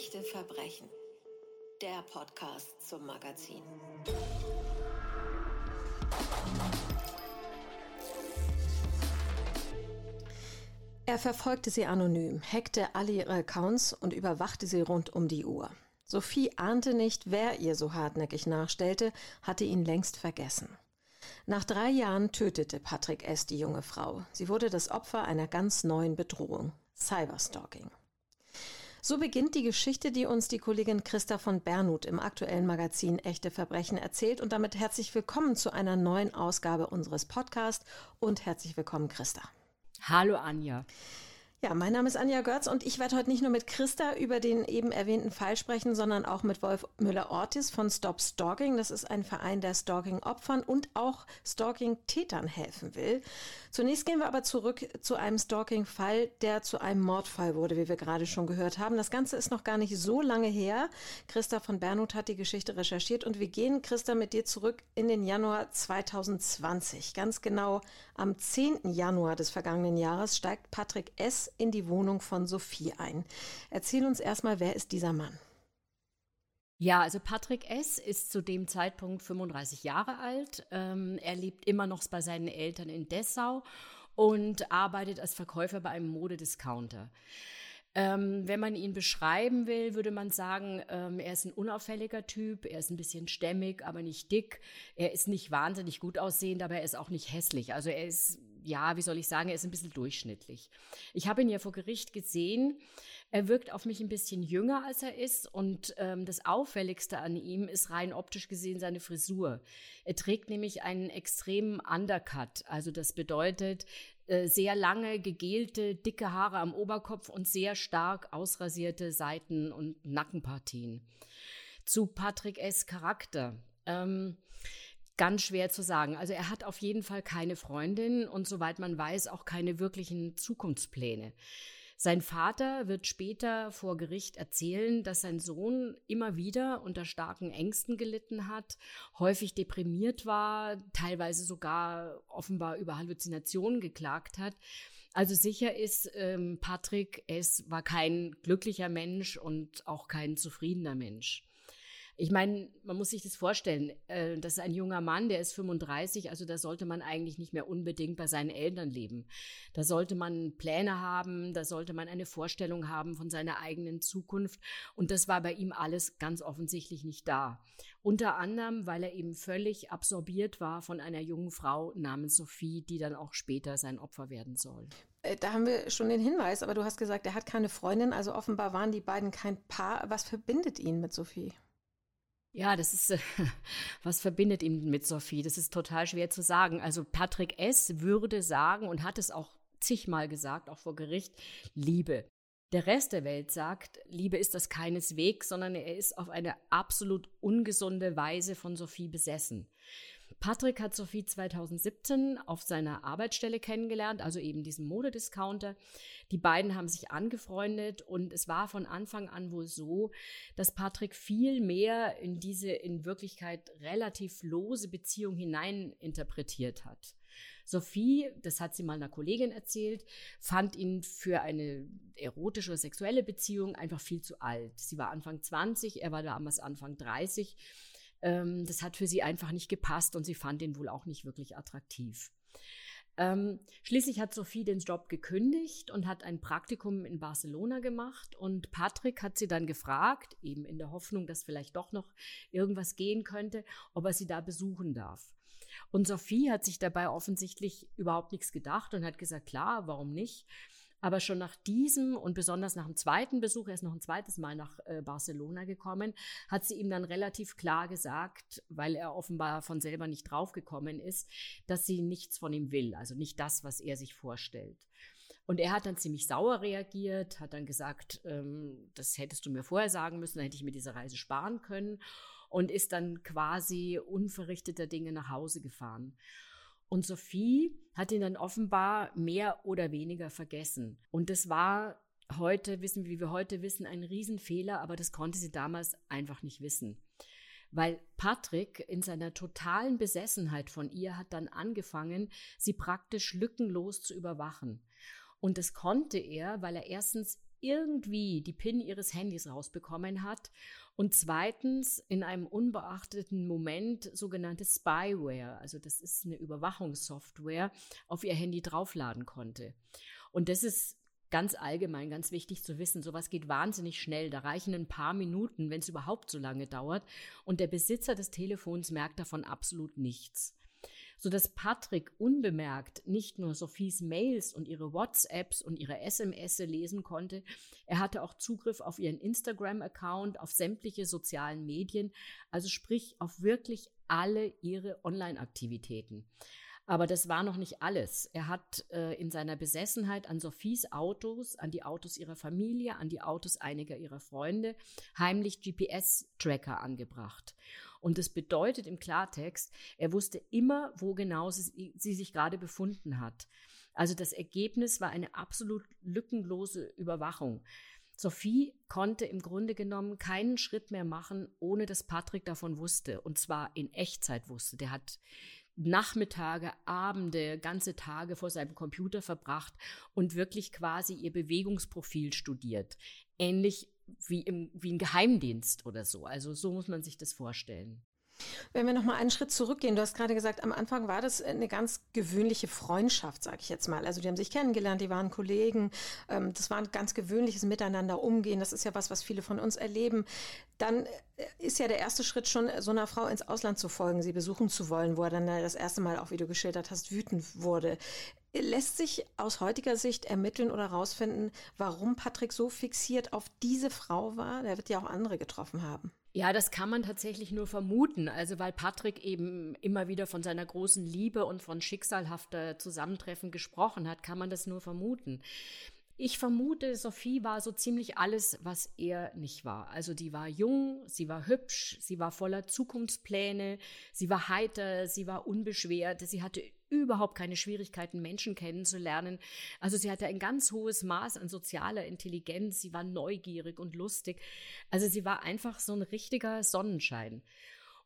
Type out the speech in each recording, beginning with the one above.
Echte Verbrechen. Der Podcast zum Magazin. Er verfolgte sie anonym, hackte alle ihre Accounts und überwachte sie rund um die Uhr. Sophie ahnte nicht, wer ihr so hartnäckig nachstellte, hatte ihn längst vergessen. Nach drei Jahren tötete Patrick S. die junge Frau. Sie wurde das Opfer einer ganz neuen Bedrohung. Cyberstalking. So beginnt die Geschichte, die uns die Kollegin Christa von Bernhut im aktuellen Magazin Echte Verbrechen erzählt. Und damit herzlich willkommen zu einer neuen Ausgabe unseres Podcasts und herzlich willkommen, Christa. Hallo Anja. Ja, mein Name ist Anja Götz und ich werde heute nicht nur mit Christa über den eben erwähnten Fall sprechen, sondern auch mit Wolf Müller-Ortis von Stop Stalking. Das ist ein Verein, der Stalking-Opfern und auch Stalking-Tätern helfen will. Zunächst gehen wir aber zurück zu einem Stalking-Fall, der zu einem Mordfall wurde, wie wir gerade schon gehört haben. Das Ganze ist noch gar nicht so lange her. Christa von Bernhut hat die Geschichte recherchiert und wir gehen, Christa, mit dir zurück in den Januar 2020. Ganz genau am 10. Januar des vergangenen Jahres steigt Patrick S in die Wohnung von Sophie ein. Erzähl uns erstmal, wer ist dieser Mann? Ja, also Patrick S. ist zu dem Zeitpunkt 35 Jahre alt. Ähm, er lebt immer noch bei seinen Eltern in Dessau und arbeitet als Verkäufer bei einem Modediscounter. Ähm, wenn man ihn beschreiben will, würde man sagen, ähm, er ist ein unauffälliger Typ, er ist ein bisschen stämmig, aber nicht dick. Er ist nicht wahnsinnig gut aussehend, aber er ist auch nicht hässlich. Also er ist, ja, wie soll ich sagen, er ist ein bisschen durchschnittlich. Ich habe ihn ja vor Gericht gesehen. Er wirkt auf mich ein bisschen jünger, als er ist. Und ähm, das Auffälligste an ihm ist rein optisch gesehen seine Frisur. Er trägt nämlich einen extremen Undercut. Also das bedeutet, äh, sehr lange, gegelte, dicke Haare am Oberkopf und sehr stark ausrasierte Seiten- und Nackenpartien. Zu Patrick S. Charakter. Ähm, ganz schwer zu sagen. Also er hat auf jeden Fall keine Freundin und soweit man weiß auch keine wirklichen Zukunftspläne. Sein Vater wird später vor Gericht erzählen, dass sein Sohn immer wieder unter starken Ängsten gelitten hat, häufig deprimiert war, teilweise sogar offenbar über Halluzinationen geklagt hat. Also sicher ist, ähm, Patrick, es war kein glücklicher Mensch und auch kein zufriedener Mensch. Ich meine, man muss sich das vorstellen, äh, das ist ein junger Mann, der ist 35, also da sollte man eigentlich nicht mehr unbedingt bei seinen Eltern leben. Da sollte man Pläne haben, da sollte man eine Vorstellung haben von seiner eigenen Zukunft und das war bei ihm alles ganz offensichtlich nicht da. Unter anderem, weil er eben völlig absorbiert war von einer jungen Frau namens Sophie, die dann auch später sein Opfer werden soll. Äh, da haben wir schon den Hinweis, aber du hast gesagt, er hat keine Freundin, also offenbar waren die beiden kein Paar. Was verbindet ihn mit Sophie? Ja, das ist, äh, was verbindet ihn mit Sophie? Das ist total schwer zu sagen. Also Patrick S. würde sagen und hat es auch zigmal gesagt, auch vor Gericht, Liebe. Der Rest der Welt sagt, Liebe ist das keineswegs, sondern er ist auf eine absolut ungesunde Weise von Sophie besessen. Patrick hat Sophie 2017 auf seiner Arbeitsstelle kennengelernt, also eben diesem Modediscounter. Die beiden haben sich angefreundet und es war von Anfang an wohl so, dass Patrick viel mehr in diese in Wirklichkeit relativ lose Beziehung hinein interpretiert hat. Sophie, das hat sie mal einer Kollegin erzählt, fand ihn für eine erotische oder sexuelle Beziehung einfach viel zu alt. Sie war Anfang 20, er war damals Anfang 30 ähm, das hat für sie einfach nicht gepasst und sie fand ihn wohl auch nicht wirklich attraktiv. Ähm, schließlich hat Sophie den Job gekündigt und hat ein Praktikum in Barcelona gemacht. Und Patrick hat sie dann gefragt, eben in der Hoffnung, dass vielleicht doch noch irgendwas gehen könnte, ob er sie da besuchen darf. Und Sophie hat sich dabei offensichtlich überhaupt nichts gedacht und hat gesagt, klar, warum nicht? Aber schon nach diesem und besonders nach dem zweiten Besuch, er ist noch ein zweites Mal nach äh, Barcelona gekommen, hat sie ihm dann relativ klar gesagt, weil er offenbar von selber nicht draufgekommen ist, dass sie nichts von ihm will, also nicht das, was er sich vorstellt. Und er hat dann ziemlich sauer reagiert, hat dann gesagt, ähm, das hättest du mir vorher sagen müssen, dann hätte ich mir diese Reise sparen können und ist dann quasi unverrichteter Dinge nach Hause gefahren. Und Sophie hat ihn dann offenbar mehr oder weniger vergessen. Und das war heute, wissen wie wir heute wissen, ein Riesenfehler, aber das konnte sie damals einfach nicht wissen. Weil Patrick in seiner totalen Besessenheit von ihr hat dann angefangen, sie praktisch lückenlos zu überwachen. Und das konnte er, weil er erstens irgendwie die PIN ihres Handys rausbekommen hat und zweitens in einem unbeachteten Moment sogenannte Spyware, also das ist eine Überwachungssoftware, auf ihr Handy draufladen konnte. Und das ist ganz allgemein ganz wichtig zu wissen. Sowas geht wahnsinnig schnell. Da reichen ein paar Minuten, wenn es überhaupt so lange dauert. Und der Besitzer des Telefons merkt davon absolut nichts sodass Patrick unbemerkt nicht nur Sophies Mails und ihre WhatsApps und ihre SMS lesen konnte, er hatte auch Zugriff auf ihren Instagram-Account, auf sämtliche sozialen Medien, also sprich auf wirklich alle ihre Online-Aktivitäten. Aber das war noch nicht alles. Er hat äh, in seiner Besessenheit an Sophies Autos, an die Autos ihrer Familie, an die Autos einiger ihrer Freunde heimlich GPS-Tracker angebracht. Und das bedeutet im Klartext, er wusste immer, wo genau sie, sie sich gerade befunden hat. Also das Ergebnis war eine absolut lückenlose Überwachung. Sophie konnte im Grunde genommen keinen Schritt mehr machen, ohne dass Patrick davon wusste. Und zwar in Echtzeit wusste. Der hat Nachmittage, Abende, ganze Tage vor seinem Computer verbracht und wirklich quasi ihr Bewegungsprofil studiert. Ähnlich wie, im, wie ein Geheimdienst oder so. Also so muss man sich das vorstellen. Wenn wir noch mal einen Schritt zurückgehen, du hast gerade gesagt, am Anfang war das eine ganz gewöhnliche Freundschaft, sage ich jetzt mal. Also die haben sich kennengelernt, die waren Kollegen, ähm, das war ein ganz gewöhnliches Miteinander umgehen. Das ist ja was, was viele von uns erleben. Dann äh, ist ja der erste Schritt schon, so einer Frau ins Ausland zu folgen, sie besuchen zu wollen, wo er dann das erste Mal auch, wie du geschildert hast, wütend wurde. Lässt sich aus heutiger Sicht ermitteln oder herausfinden, warum Patrick so fixiert auf diese Frau war? Der wird ja auch andere getroffen haben. Ja, das kann man tatsächlich nur vermuten. Also weil Patrick eben immer wieder von seiner großen Liebe und von schicksalhafter Zusammentreffen gesprochen hat, kann man das nur vermuten. Ich vermute, Sophie war so ziemlich alles, was er nicht war. Also die war jung, sie war hübsch, sie war voller Zukunftspläne, sie war heiter, sie war unbeschwert, sie hatte überhaupt keine Schwierigkeiten, Menschen kennenzulernen. Also sie hatte ein ganz hohes Maß an sozialer Intelligenz, sie war neugierig und lustig. Also sie war einfach so ein richtiger Sonnenschein.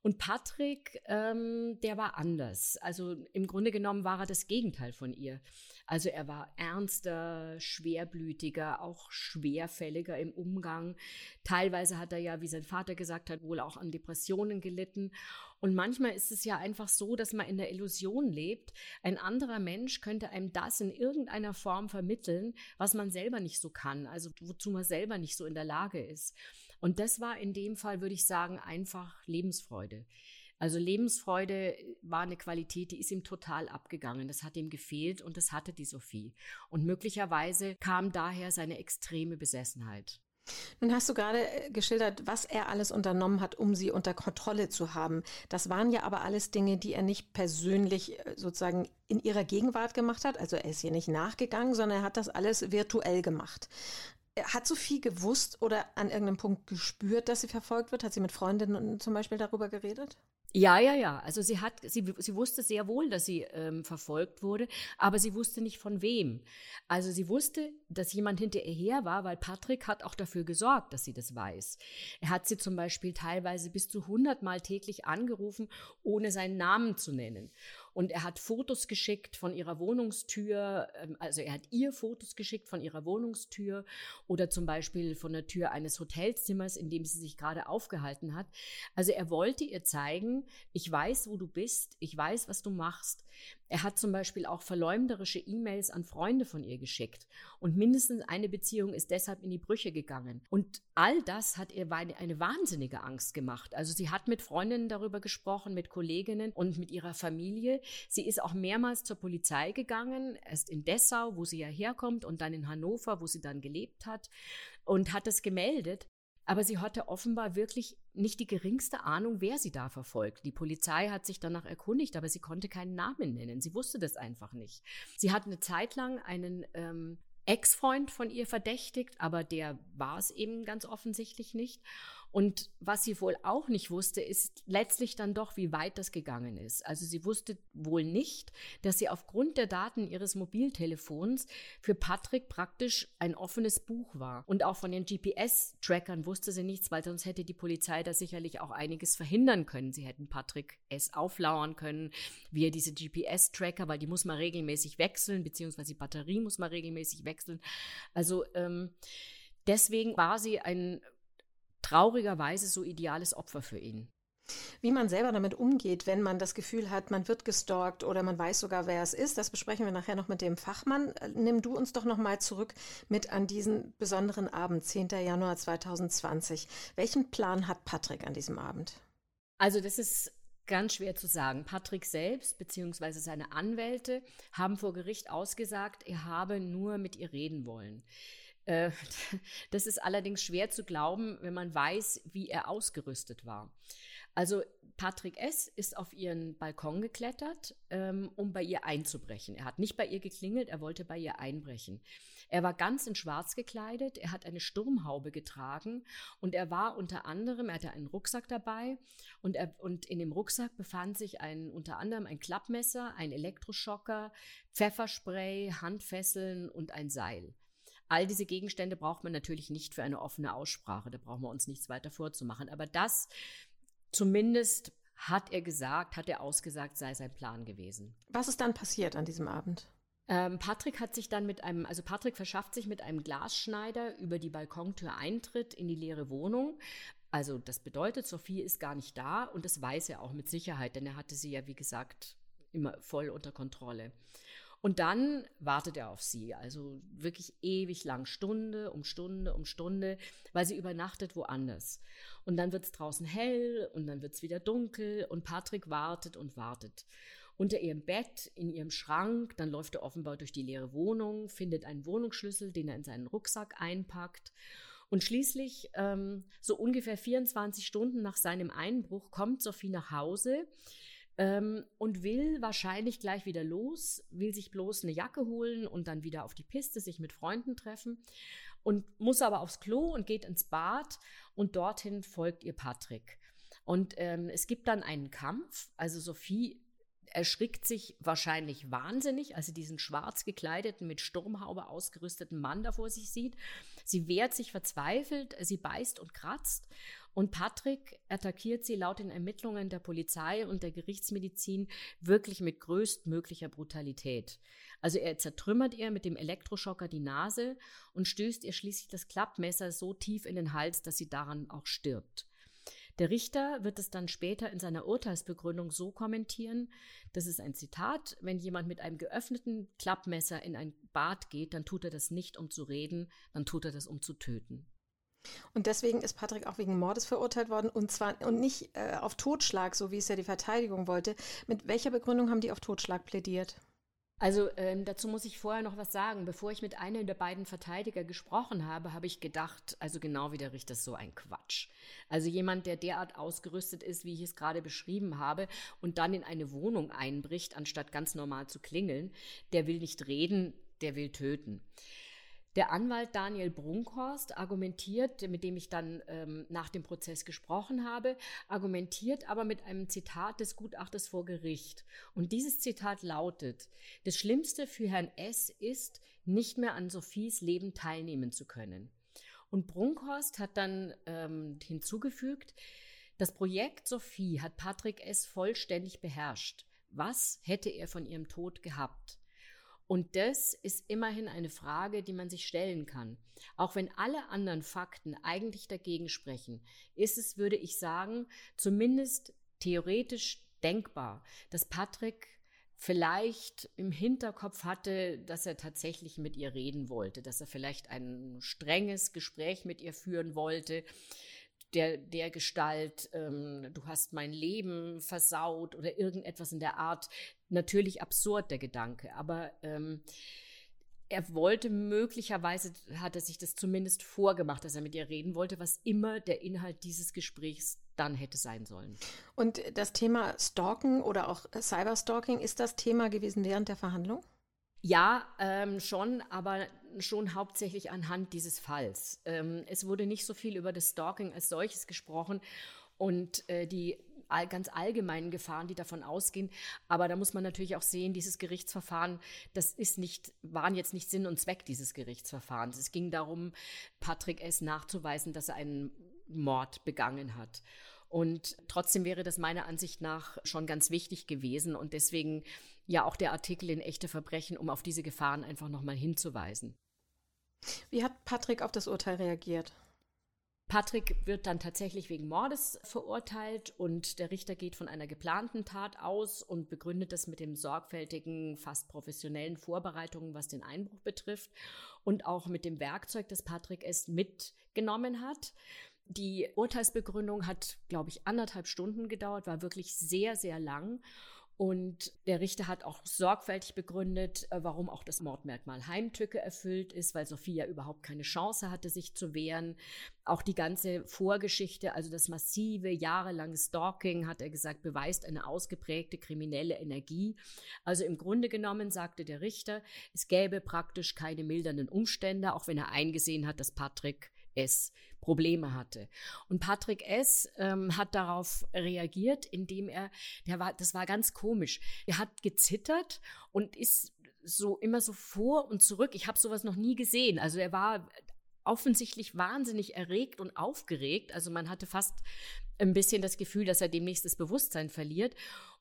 Und Patrick, ähm, der war anders. Also im Grunde genommen war er das Gegenteil von ihr. Also er war ernster, schwerblütiger, auch schwerfälliger im Umgang. Teilweise hat er ja, wie sein Vater gesagt hat, wohl auch an Depressionen gelitten. Und manchmal ist es ja einfach so, dass man in der Illusion lebt, ein anderer Mensch könnte einem das in irgendeiner Form vermitteln, was man selber nicht so kann, also wozu man selber nicht so in der Lage ist. Und das war in dem Fall, würde ich sagen, einfach Lebensfreude. Also Lebensfreude war eine Qualität, die ist ihm total abgegangen. Das hat ihm gefehlt und das hatte die Sophie. Und möglicherweise kam daher seine extreme Besessenheit. Nun hast du gerade äh, geschildert, was er alles unternommen hat, um sie unter Kontrolle zu haben. Das waren ja aber alles Dinge, die er nicht persönlich äh, sozusagen in ihrer Gegenwart gemacht hat. Also er ist ihr nicht nachgegangen, sondern er hat das alles virtuell gemacht. Hat Sophie gewusst oder an irgendeinem Punkt gespürt, dass sie verfolgt wird? Hat sie mit Freundinnen zum Beispiel darüber geredet? Ja, ja, ja. Also sie hat, sie, sie wusste sehr wohl, dass sie ähm, verfolgt wurde, aber sie wusste nicht von wem. Also sie wusste, dass jemand hinter ihr her war, weil Patrick hat auch dafür gesorgt, dass sie das weiß. Er hat sie zum Beispiel teilweise bis zu 100 Mal täglich angerufen, ohne seinen Namen zu nennen. Und er hat Fotos geschickt von ihrer Wohnungstür, ähm, also er hat ihr Fotos geschickt von ihrer Wohnungstür oder zum Beispiel von der Tür eines Hotelzimmers, in dem sie sich gerade aufgehalten hat. Also er wollte ihr zeigen, ich weiß, wo du bist, ich weiß, was du machst. Er hat zum Beispiel auch verleumderische E-Mails an Freunde von ihr geschickt. Und mindestens eine Beziehung ist deshalb in die Brüche gegangen. Und all das hat ihr eine, wahnsinnige Angst gemacht. Also sie hat mit Freundinnen darüber gesprochen, mit Kolleginnen und mit ihrer Familie. Sie ist auch mehrmals zur Polizei gegangen, erst in Dessau, wo sie ja herkommt, und dann in Hannover, wo sie dann gelebt hat, und hat es gemeldet. Aber sie hatte offenbar wirklich nicht die geringste Ahnung, wer sie da verfolgt. Die Polizei hat sich danach erkundigt, aber sie konnte keinen Namen nennen. Sie wusste das einfach nicht. Sie hat eine Zeit lang einen ähm, Ex-Freund von ihr verdächtigt, aber der war es eben ganz offensichtlich nicht. Und was sie wohl auch nicht wusste, ist letztlich dann doch, wie weit das gegangen ist. Also sie wusste wohl nicht, dass sie aufgrund der Daten ihres Mobiltelefons für Patrick praktisch ein offenes Buch war. Und auch von den GPS-Trackern wusste sie nichts, weil sonst hätte die Polizei da sicherlich auch einiges verhindern können. Sie hätten Patrick es auflauern können, wie er diese GPS-Tracker, weil die muss man regelmäßig wechseln, beziehungsweise die Batterie muss man regelmäßig wechseln. Also ähm, deswegen war sie ein traurigerweise so ideales Opfer für ihn. Wie man selber damit umgeht, wenn man das Gefühl hat, man wird gestalkt oder man weiß sogar, wer es ist, das besprechen wir nachher noch mit dem Fachmann. Nimm du uns doch noch mal zurück mit an diesen besonderen Abend, 10. Januar 2020. Welchen Plan hat Patrick an diesem Abend? Also das ist ganz schwer zu sagen. Patrick selbst bzw. seine Anwälte haben vor Gericht ausgesagt, er habe nur mit ihr reden wollen. Äh, das ist allerdings schwer zu glauben, wenn man weiß, wie er ausgerüstet war. Also Patrick S. ist auf ihren Balkon geklettert, ähm, um bei ihr einzubrechen. Er hat nicht bei ihr geklingelt, er wollte bei ihr einbrechen. Er war ganz in Schwarz gekleidet, er hat eine Sturmhaube getragen und er war unter anderem, er hatte einen Rucksack dabei und, er, und in dem Rucksack befand sich ein, unter anderem ein Klappmesser, ein Elektroschocker, Pfefferspray, Handfesseln und ein Seil. All diese Gegenstände braucht man natürlich nicht für eine offene Aussprache, da brauchen wir uns nichts weiter vorzumachen. Aber das Zumindest hat er gesagt, hat er ausgesagt, sei sein Plan gewesen. Was ist dann passiert an diesem Abend? Ähm, Patrick hat sich dann mit einem, also Patrick verschafft sich mit einem Glasschneider über die Balkontür Eintritt in die leere Wohnung. Also das bedeutet, Sophie ist gar nicht da und das weiß er auch mit Sicherheit, denn er hatte sie ja, wie gesagt, immer voll unter Kontrolle. Und dann wartet er auf sie, also wirklich ewig lang, Stunde um Stunde um Stunde, weil sie übernachtet woanders. Und dann wird es draußen hell und dann wird es wieder dunkel und Patrick wartet und wartet. Unter ihrem Bett, in ihrem Schrank, dann läuft er offenbar durch die leere Wohnung, findet einen Wohnungsschlüssel, den er in seinen Rucksack einpackt. Und schließlich, ähm, so ungefähr 24 Stunden nach seinem Einbruch, kommt Sophie nach Hause ähm, und will wahrscheinlich gleich wieder los, will sich bloß eine Jacke holen und dann wieder auf die Piste, sich mit Freunden treffen und muss aber aufs Klo und geht ins Bad und dorthin folgt ihr Patrick. Und ähm, es gibt dann einen Kampf, also Sophie erschrickt sich wahrscheinlich wahnsinnig, als sie diesen schwarz gekleideten, mit Sturmhaube ausgerüsteten Mann da vor sich sieht. Sie wehrt sich verzweifelt, sie beißt und kratzt und Patrick attackiert sie laut den Ermittlungen der Polizei und der Gerichtsmedizin wirklich mit größtmöglicher Brutalität. Also er zertrümmert ihr mit dem Elektroschocker die Nase und stößt ihr schließlich das Klappmesser so tief in den Hals, dass sie daran auch stirbt. Der Richter wird es dann später in seiner Urteilsbegründung so kommentieren, das ist ein Zitat, wenn jemand mit einem geöffneten Klappmesser in ein Bad geht, dann tut er das nicht, um zu reden, dann tut er das, um zu töten. Und deswegen ist Patrick auch wegen Mordes verurteilt worden und zwar und nicht äh, auf Totschlag, so wie es ja die Verteidigung wollte. Mit welcher Begründung haben die auf Totschlag plädiert? Also ähm, dazu muss ich vorher noch was sagen. Bevor ich mit einem der beiden Verteidiger gesprochen habe, habe ich gedacht, also genau wie der Richter, so ein Quatsch. Also jemand, der derart ausgerüstet ist, wie ich es gerade beschrieben habe, und dann in eine Wohnung einbricht, anstatt ganz normal zu klingeln, der will nicht reden, der will töten. Der Anwalt Daniel Brunkhorst argumentiert, mit dem ich dann ähm, nach dem Prozess gesprochen habe, argumentiert aber mit einem Zitat des Gutachters vor Gericht. Und dieses Zitat lautet, das Schlimmste für Herrn S. ist, nicht mehr an Sophies Leben teilnehmen zu können. Und Brunkhorst hat dann ähm, hinzugefügt, das Projekt Sophie hat Patrick S. vollständig beherrscht. Was hätte er von ihrem Tod gehabt? Und das ist immerhin eine Frage, die man sich stellen kann. Auch wenn alle anderen Fakten eigentlich dagegen sprechen, ist es, würde ich sagen, zumindest theoretisch denkbar, dass Patrick vielleicht im Hinterkopf hatte, dass er tatsächlich mit ihr reden wollte, dass er vielleicht ein strenges Gespräch mit ihr führen wollte, der, der Gestalt, ähm, du hast mein Leben versaut oder irgendetwas in der Art. Natürlich absurd der Gedanke, aber ähm, er wollte möglicherweise, hat er sich das zumindest vorgemacht, dass er mit ihr reden wollte, was immer der Inhalt dieses Gesprächs dann hätte sein sollen. Und das Thema Stalken oder auch Cyberstalking, ist das Thema gewesen während der Verhandlung? Ja, ähm, schon, aber schon hauptsächlich anhand dieses Falls. Ähm, es wurde nicht so viel über das Stalking als solches gesprochen und äh, die all, ganz allgemeinen Gefahren, die davon ausgehen. Aber da muss man natürlich auch sehen, dieses Gerichtsverfahren, das ist nicht, waren jetzt nicht Sinn und Zweck dieses Gerichtsverfahrens. Es ging darum, Patrick S. nachzuweisen, dass er einen Mord begangen hat. Und trotzdem wäre das meiner Ansicht nach schon ganz wichtig gewesen und deswegen ja auch der Artikel in echte Verbrechen, um auf diese Gefahren einfach nochmal hinzuweisen. Wie hat Patrick auf das Urteil reagiert? Patrick wird dann tatsächlich wegen Mordes verurteilt und der Richter geht von einer geplanten Tat aus und begründet das mit dem sorgfältigen, fast professionellen Vorbereitungen, was den Einbruch betrifft und auch mit dem Werkzeug, das Patrick es mitgenommen hat. Die Urteilsbegründung hat, glaube ich, anderthalb Stunden gedauert, war wirklich sehr, sehr lang. Und der Richter hat auch sorgfältig begründet, äh, warum auch das Mordmerkmal Heimtücke erfüllt ist, weil Sophia überhaupt keine Chance hatte, sich zu wehren. Auch die ganze Vorgeschichte, also das massive, jahrelange Stalking, hat er gesagt, beweist eine ausgeprägte kriminelle Energie. Also im Grunde genommen sagte der Richter, es gäbe praktisch keine mildernden Umstände, auch wenn er eingesehen hat, dass Patrick es Probleme hatte. Und Patrick S. Ähm, hat darauf reagiert, indem er, der war, das war ganz komisch. Er hat gezittert und ist so immer so vor und zurück. Ich habe sowas noch nie gesehen. Also er war offensichtlich wahnsinnig erregt und aufgeregt. Also man hatte fast ein bisschen das Gefühl, dass er demnächst das Bewusstsein verliert.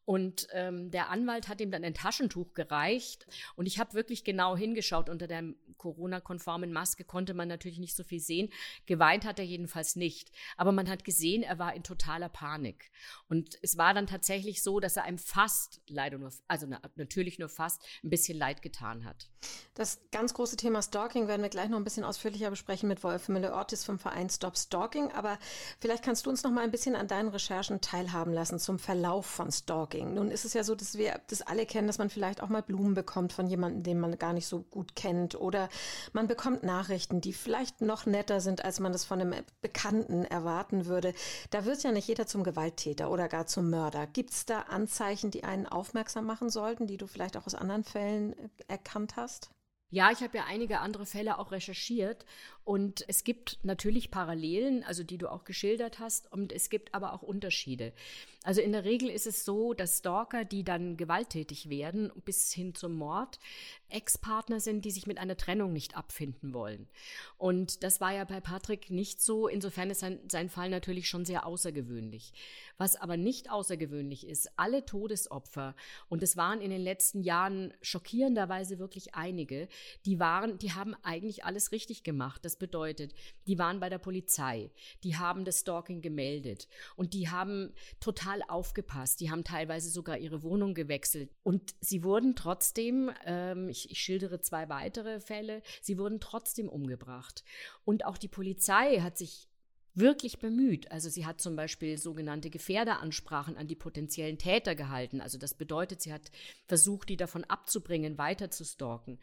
Und ähm, der Anwalt hat ihm dann ein Taschentuch gereicht. Und ich habe wirklich genau hingeschaut. Unter der Corona-konformen Maske konnte man natürlich nicht so viel sehen. Geweint hat er jedenfalls nicht. Aber man hat gesehen, er war in totaler Panik. Und es war dann tatsächlich so, dass er einem fast, leider nur, also natürlich nur fast, ein bisschen leid getan hat. Das ganz große Thema Stalking werden wir gleich noch ein bisschen ausführlicher besprechen mit Wolf Müller-Ortiz vom Verein Stop Stalking. Aber vielleicht kannst du uns noch mal ein bisschen an deinen Recherchen teilhaben lassen zum Verlauf von Stalking. Stalking. Nun ist es ja so, dass wir das alle kennen, dass man vielleicht auch mal Blumen bekommt von jemandem, den man gar nicht so gut kennt. Oder man bekommt Nachrichten, die vielleicht noch netter sind, als man das von einem Bekannten erwarten würde. Da wird ja nicht jeder zum Gewalttäter oder gar zum Mörder. Gibt es da Anzeichen, die einen aufmerksam machen sollten, die du vielleicht auch aus anderen Fällen äh, erkannt hast? Ja, ich habe ja einige andere Fälle auch recherchiert und es gibt natürlich Parallelen, also die du auch geschildert hast, und es gibt aber auch Unterschiede. Also in der Regel ist es so, dass Stalker, die dann gewalttätig werden, bis hin zum Mord, Ex-Partner sind, die sich mit einer Trennung nicht abfinden wollen. Und das war ja bei Patrick nicht so. Insofern ist sein, sein Fall natürlich schon sehr außergewöhnlich. Was aber nicht außergewöhnlich ist, alle Todesopfer, und es waren in den letzten Jahren schockierenderweise wirklich einige, die waren, die haben eigentlich alles richtig gemacht. Das bedeutet, die waren bei der Polizei, die haben das Stalking gemeldet und die haben total aufgepasst. Die haben teilweise sogar ihre Wohnung gewechselt. Und sie wurden trotzdem, ähm, ich ich, schildere zwei weitere Fälle, sie wurden trotzdem umgebracht. Und auch die Polizei hat sich wirklich bemüht. Also sie hat zum Beispiel sogenannte Gefährderansprachen an die potenziellen Täter gehalten. Also das bedeutet, sie hat versucht, die davon abzubringen, weiter zu stalken.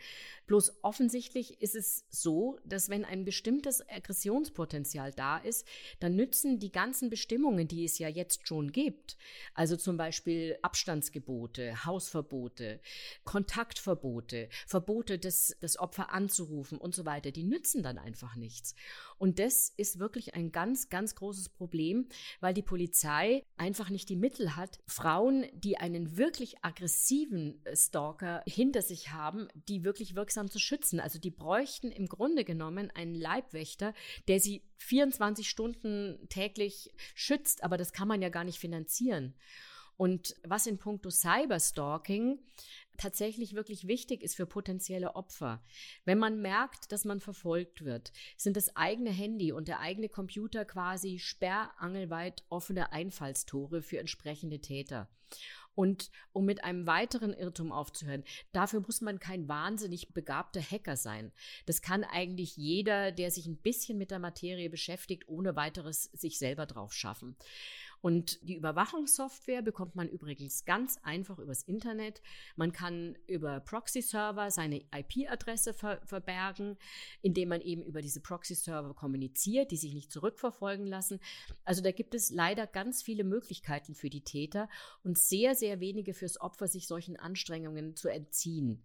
Bloß offensichtlich ist es so, dass wenn ein bestimmtes Aggressionspotenzial da ist, dann nützen die ganzen Bestimmungen, die es ja jetzt schon gibt, also zum Beispiel Abstandsgebote, Hausverbote, Kontaktverbote, Verbote, das, das Opfer anzurufen und so weiter, die nützen dann einfach nichts. Und das ist wirklich ein ganz, ganz großes Problem, weil die Polizei einfach nicht die Mittel hat, Frauen, die einen wirklich aggressiven äh, Stalker hinter sich haben, die wirklich wirksam zu schützen. Also die bräuchten im Grunde genommen einen Leibwächter, der sie 24 Stunden täglich schützt, aber das kann man ja gar nicht finanzieren. Und was in puncto Cyberstalking tatsächlich wirklich wichtig ist für potenzielle Opfer. Wenn man merkt, dass man verfolgt wird, sind das eigene Handy und der eigene Computer quasi sperrangelweit offene Einfallstore für entsprechende Täter. Und um mit einem weiteren Irrtum aufzuhören, dafür muss man kein wahnsinnig begabter Hacker sein. Das kann eigentlich jeder, der sich ein bisschen mit der Materie beschäftigt, ohne weiteres sich selber drauf schaffen. Und die Überwachungssoftware bekommt man übrigens ganz einfach übers Internet. Man kann über Proxy-Server seine IP-Adresse ver verbergen, indem man eben über diese Proxy-Server kommuniziert, die sich nicht zurückverfolgen lassen. Also da gibt es leider ganz viele Möglichkeiten für die Täter und sehr, sehr wenige fürs Opfer, sich solchen Anstrengungen zu entziehen.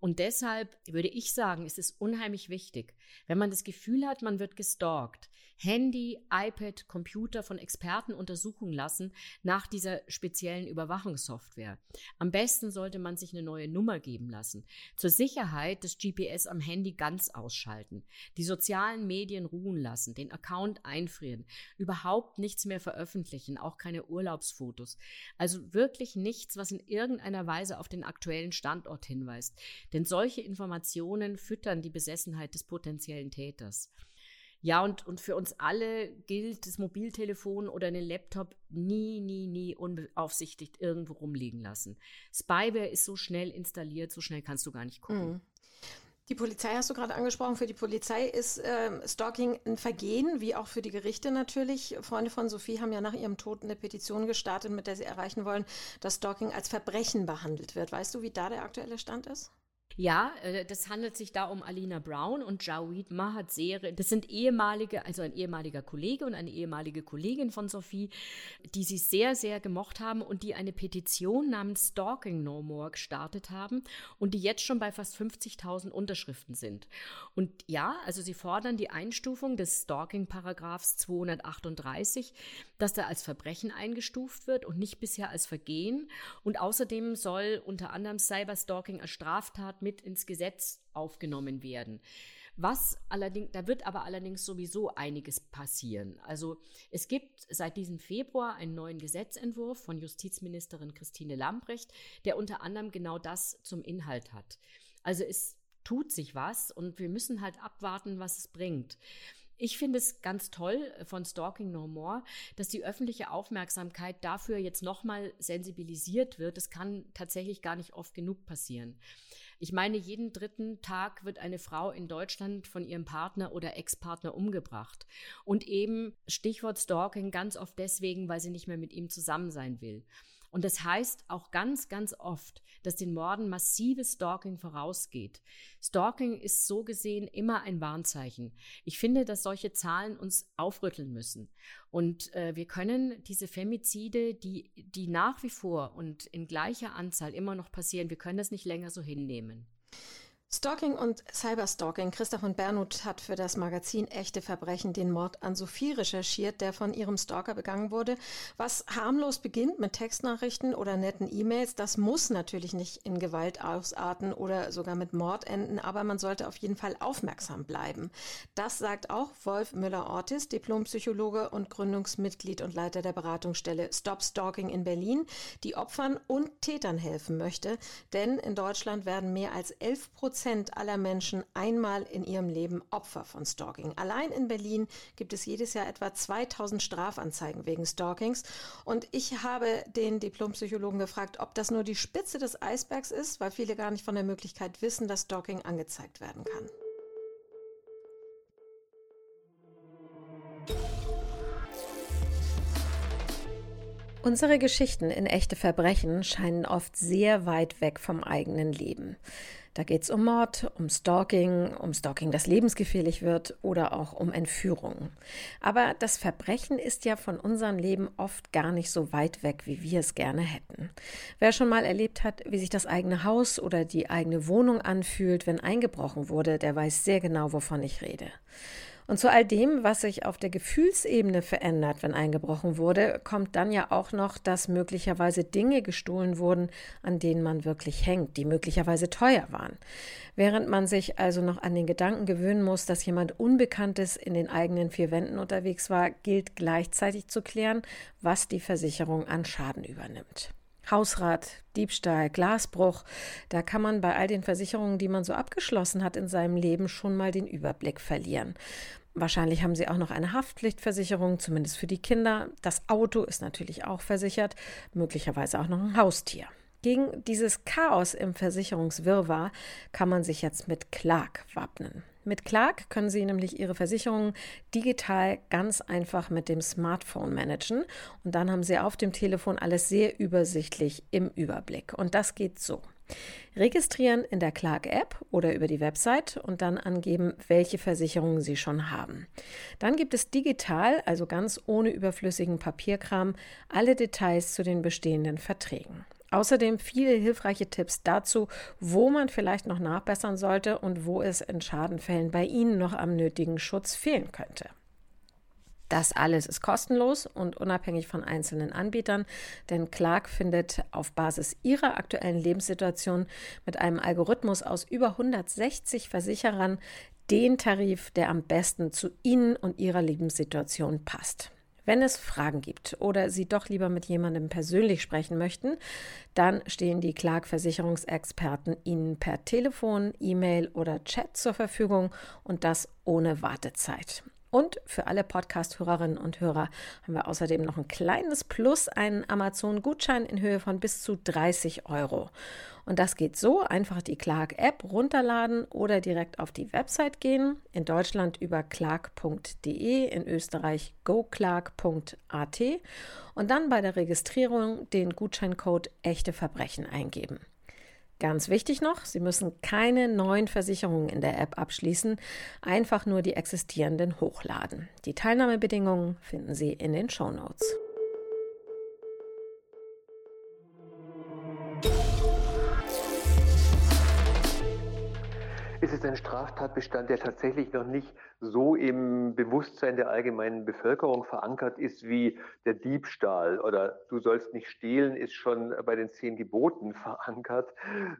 Und deshalb würde ich sagen, ist es unheimlich wichtig, wenn man das Gefühl hat, man wird gestalkt, Handy, iPad, Computer von Experten untersuchen lassen nach dieser speziellen Überwachungssoftware. Am besten sollte man sich eine neue Nummer geben lassen. Zur Sicherheit das GPS am Handy ganz ausschalten, die sozialen Medien ruhen lassen, den Account einfrieren, überhaupt nichts mehr veröffentlichen, auch keine Urlaubsfotos. Also wirklich nichts, was in irgendeiner Weise auf den aktuellen Standort hinweist. Denn solche Informationen füttern die Besessenheit des potenziellen Täters. Ja, und, und für uns alle gilt das Mobiltelefon oder den Laptop nie, nie, nie unbeaufsichtigt irgendwo rumliegen lassen. Spyware ist so schnell installiert, so schnell kannst du gar nicht gucken. Mhm. Die Polizei hast du gerade angesprochen. Für die Polizei ist äh, Stalking ein Vergehen, wie auch für die Gerichte natürlich. Freunde von Sophie haben ja nach ihrem Tod eine Petition gestartet, mit der sie erreichen wollen, dass Stalking als Verbrechen behandelt wird. Weißt du, wie da der aktuelle Stand ist? Ja, äh, das handelt sich da um Alina Brown und Jawid Mahatzere. Das sind ehemalige, also ein ehemaliger Kollege und eine ehemalige Kollegin von Sophie, die sie sehr, sehr gemocht haben und die eine Petition namens Stalking No More gestartet haben und die jetzt schon bei fast 50.000 Unterschriften sind. Und ja, also sie fordern die Einstufung des Stalking-Paragraphs 238, dass er als Verbrechen eingestuft wird und nicht bisher als Vergehen. Und außerdem soll unter anderem Cyberstalking als Straftat mit ins Gesetz aufgenommen werden. Was allerdings, da wird aber allerdings sowieso einiges passieren. Also es gibt seit diesem Februar einen neuen Gesetzentwurf von Justizministerin Christine Lambrecht, der unter anderem genau das zum Inhalt hat. Also es tut sich was und wir müssen halt abwarten, was es bringt. Ich finde es ganz toll von Stalking No More, dass die öffentliche Aufmerksamkeit dafür jetzt nochmal sensibilisiert wird. Das kann tatsächlich gar nicht oft genug passieren. Ich meine, jeden dritten Tag wird eine Frau in Deutschland von ihrem Partner oder Ex-Partner umgebracht. Und eben Stichwort Stalking ganz oft deswegen, weil sie nicht mehr mit ihm zusammen sein will. Und das heißt auch ganz, ganz oft, dass den Morden massives Stalking vorausgeht. Stalking ist so gesehen immer ein Warnzeichen. Ich finde, dass solche Zahlen uns aufrütteln müssen. Und äh, wir können diese Femizide, die, die nach wie vor und in gleicher Anzahl immer noch passieren, wir können das nicht länger so hinnehmen. Stalking und Cyberstalking. Christoph und Bernhard hat für das Magazin Echte Verbrechen den Mord an Sophie recherchiert, der von ihrem Stalker begangen wurde. Was harmlos beginnt mit Textnachrichten oder netten E-Mails, das muss natürlich nicht in Gewalt ausarten oder sogar mit Mord enden, aber man sollte auf jeden Fall aufmerksam bleiben. Das sagt auch Wolf Müller-Ortis, Diplompsychologe und Gründungsmitglied und Leiter der Beratungsstelle Stop Stalking in Berlin, die Opfern und Tätern helfen möchte. Denn in Deutschland werden mehr als 11 Prozent Prozent aller Menschen einmal in ihrem Leben Opfer von Stalking. Allein in Berlin gibt es jedes Jahr etwa 2000 Strafanzeigen wegen Stalkings. Und ich habe den Diplompsychologen gefragt, ob das nur die Spitze des Eisbergs ist, weil viele gar nicht von der Möglichkeit wissen, dass Stalking angezeigt werden kann. Unsere Geschichten in echte Verbrechen scheinen oft sehr weit weg vom eigenen Leben. Da geht es um Mord, um Stalking, um Stalking, das lebensgefährlich wird oder auch um Entführungen. Aber das Verbrechen ist ja von unserem Leben oft gar nicht so weit weg, wie wir es gerne hätten. Wer schon mal erlebt hat, wie sich das eigene Haus oder die eigene Wohnung anfühlt, wenn eingebrochen wurde, der weiß sehr genau, wovon ich rede. Und zu all dem, was sich auf der Gefühlsebene verändert, wenn eingebrochen wurde, kommt dann ja auch noch, dass möglicherweise Dinge gestohlen wurden, an denen man wirklich hängt, die möglicherweise teuer waren. Während man sich also noch an den Gedanken gewöhnen muss, dass jemand Unbekanntes in den eigenen vier Wänden unterwegs war, gilt gleichzeitig zu klären, was die Versicherung an Schaden übernimmt. Hausrat, Diebstahl, Glasbruch, da kann man bei all den Versicherungen, die man so abgeschlossen hat in seinem Leben, schon mal den Überblick verlieren. Wahrscheinlich haben Sie auch noch eine Haftpflichtversicherung, zumindest für die Kinder. Das Auto ist natürlich auch versichert, möglicherweise auch noch ein Haustier. Gegen dieses Chaos im Versicherungswirrwarr kann man sich jetzt mit Clark wappnen. Mit Clark können Sie nämlich Ihre Versicherungen digital ganz einfach mit dem Smartphone managen und dann haben Sie auf dem Telefon alles sehr übersichtlich im Überblick. Und das geht so. Registrieren in der Clark-App oder über die Website und dann angeben, welche Versicherungen Sie schon haben. Dann gibt es digital, also ganz ohne überflüssigen Papierkram, alle Details zu den bestehenden Verträgen. Außerdem viele hilfreiche Tipps dazu, wo man vielleicht noch nachbessern sollte und wo es in Schadenfällen bei Ihnen noch am nötigen Schutz fehlen könnte. Das alles ist kostenlos und unabhängig von einzelnen Anbietern, denn Clark findet auf Basis ihrer aktuellen Lebenssituation mit einem Algorithmus aus über 160 Versicherern den Tarif, der am besten zu Ihnen und Ihrer Lebenssituation passt. Wenn es Fragen gibt oder Sie doch lieber mit jemandem persönlich sprechen möchten, dann stehen die Clark-Versicherungsexperten Ihnen per Telefon, E-Mail oder Chat zur Verfügung und das ohne Wartezeit. Und für alle Podcast-Hörerinnen und Hörer haben wir außerdem noch ein kleines Plus, einen Amazon-Gutschein in Höhe von bis zu 30 Euro. Und das geht so: einfach die Clark-App runterladen oder direkt auf die Website gehen. In Deutschland über clark.de, in Österreich goclark.at und dann bei der Registrierung den Gutscheincode echte Verbrechen eingeben. Ganz wichtig noch, Sie müssen keine neuen Versicherungen in der App abschließen, einfach nur die existierenden hochladen. Die Teilnahmebedingungen finden Sie in den Show Notes. Ist es ein Straftatbestand, der tatsächlich noch nicht so im Bewusstsein der allgemeinen Bevölkerung verankert ist wie der Diebstahl oder du sollst nicht stehlen, ist schon bei den zehn Geboten verankert.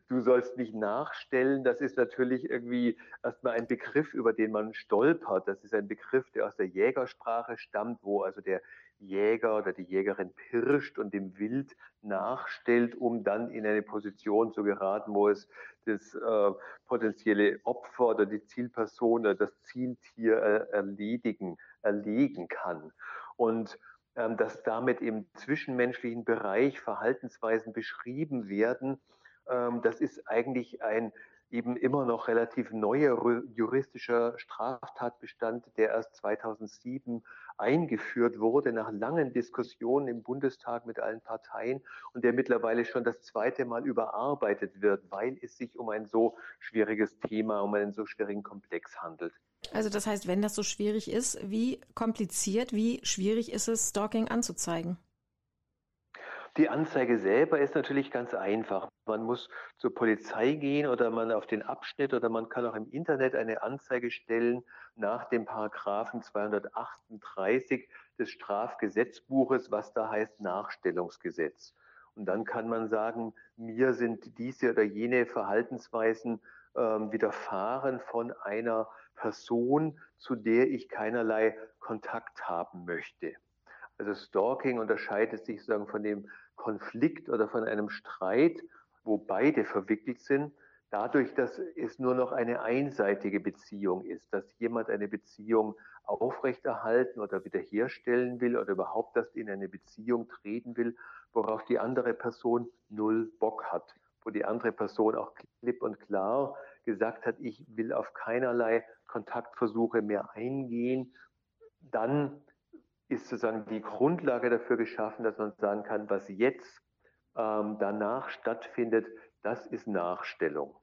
Du sollst nicht nachstellen, das ist natürlich irgendwie erstmal ein Begriff, über den man stolpert. Das ist ein Begriff, der aus der Jägersprache stammt, wo also der Jäger oder die Jägerin pirscht und dem Wild nachstellt, um dann in eine Position zu geraten, wo es das äh, potenzielle Opfer oder die Zielperson oder das Zieltier äh, erledigen, erlegen kann. Und ähm, dass damit im zwischenmenschlichen Bereich Verhaltensweisen beschrieben werden, ähm, das ist eigentlich ein eben immer noch relativ neuer juristischer Straftatbestand, der erst 2007 eingeführt wurde, nach langen Diskussionen im Bundestag mit allen Parteien und der mittlerweile schon das zweite Mal überarbeitet wird, weil es sich um ein so schwieriges Thema, um einen so schwierigen Komplex handelt. Also das heißt, wenn das so schwierig ist, wie kompliziert, wie schwierig ist es, Stalking anzuzeigen? Die Anzeige selber ist natürlich ganz einfach. Man muss zur Polizei gehen oder man auf den Abschnitt oder man kann auch im Internet eine Anzeige stellen nach dem Paragraphen 238 des Strafgesetzbuches, was da heißt Nachstellungsgesetz. Und dann kann man sagen, mir sind diese oder jene Verhaltensweisen äh, widerfahren von einer Person, zu der ich keinerlei Kontakt haben möchte. Also Stalking unterscheidet sich sozusagen von dem Konflikt oder von einem Streit, wo beide verwickelt sind, dadurch, dass es nur noch eine einseitige Beziehung ist, dass jemand eine Beziehung aufrechterhalten oder wiederherstellen will oder überhaupt dass in eine Beziehung treten will, worauf die andere Person null Bock hat, wo die andere Person auch klipp und klar gesagt hat, ich will auf keinerlei Kontaktversuche mehr eingehen, dann ist sozusagen die Grundlage dafür geschaffen, dass man sagen kann, was jetzt ähm, danach stattfindet, das ist Nachstellung.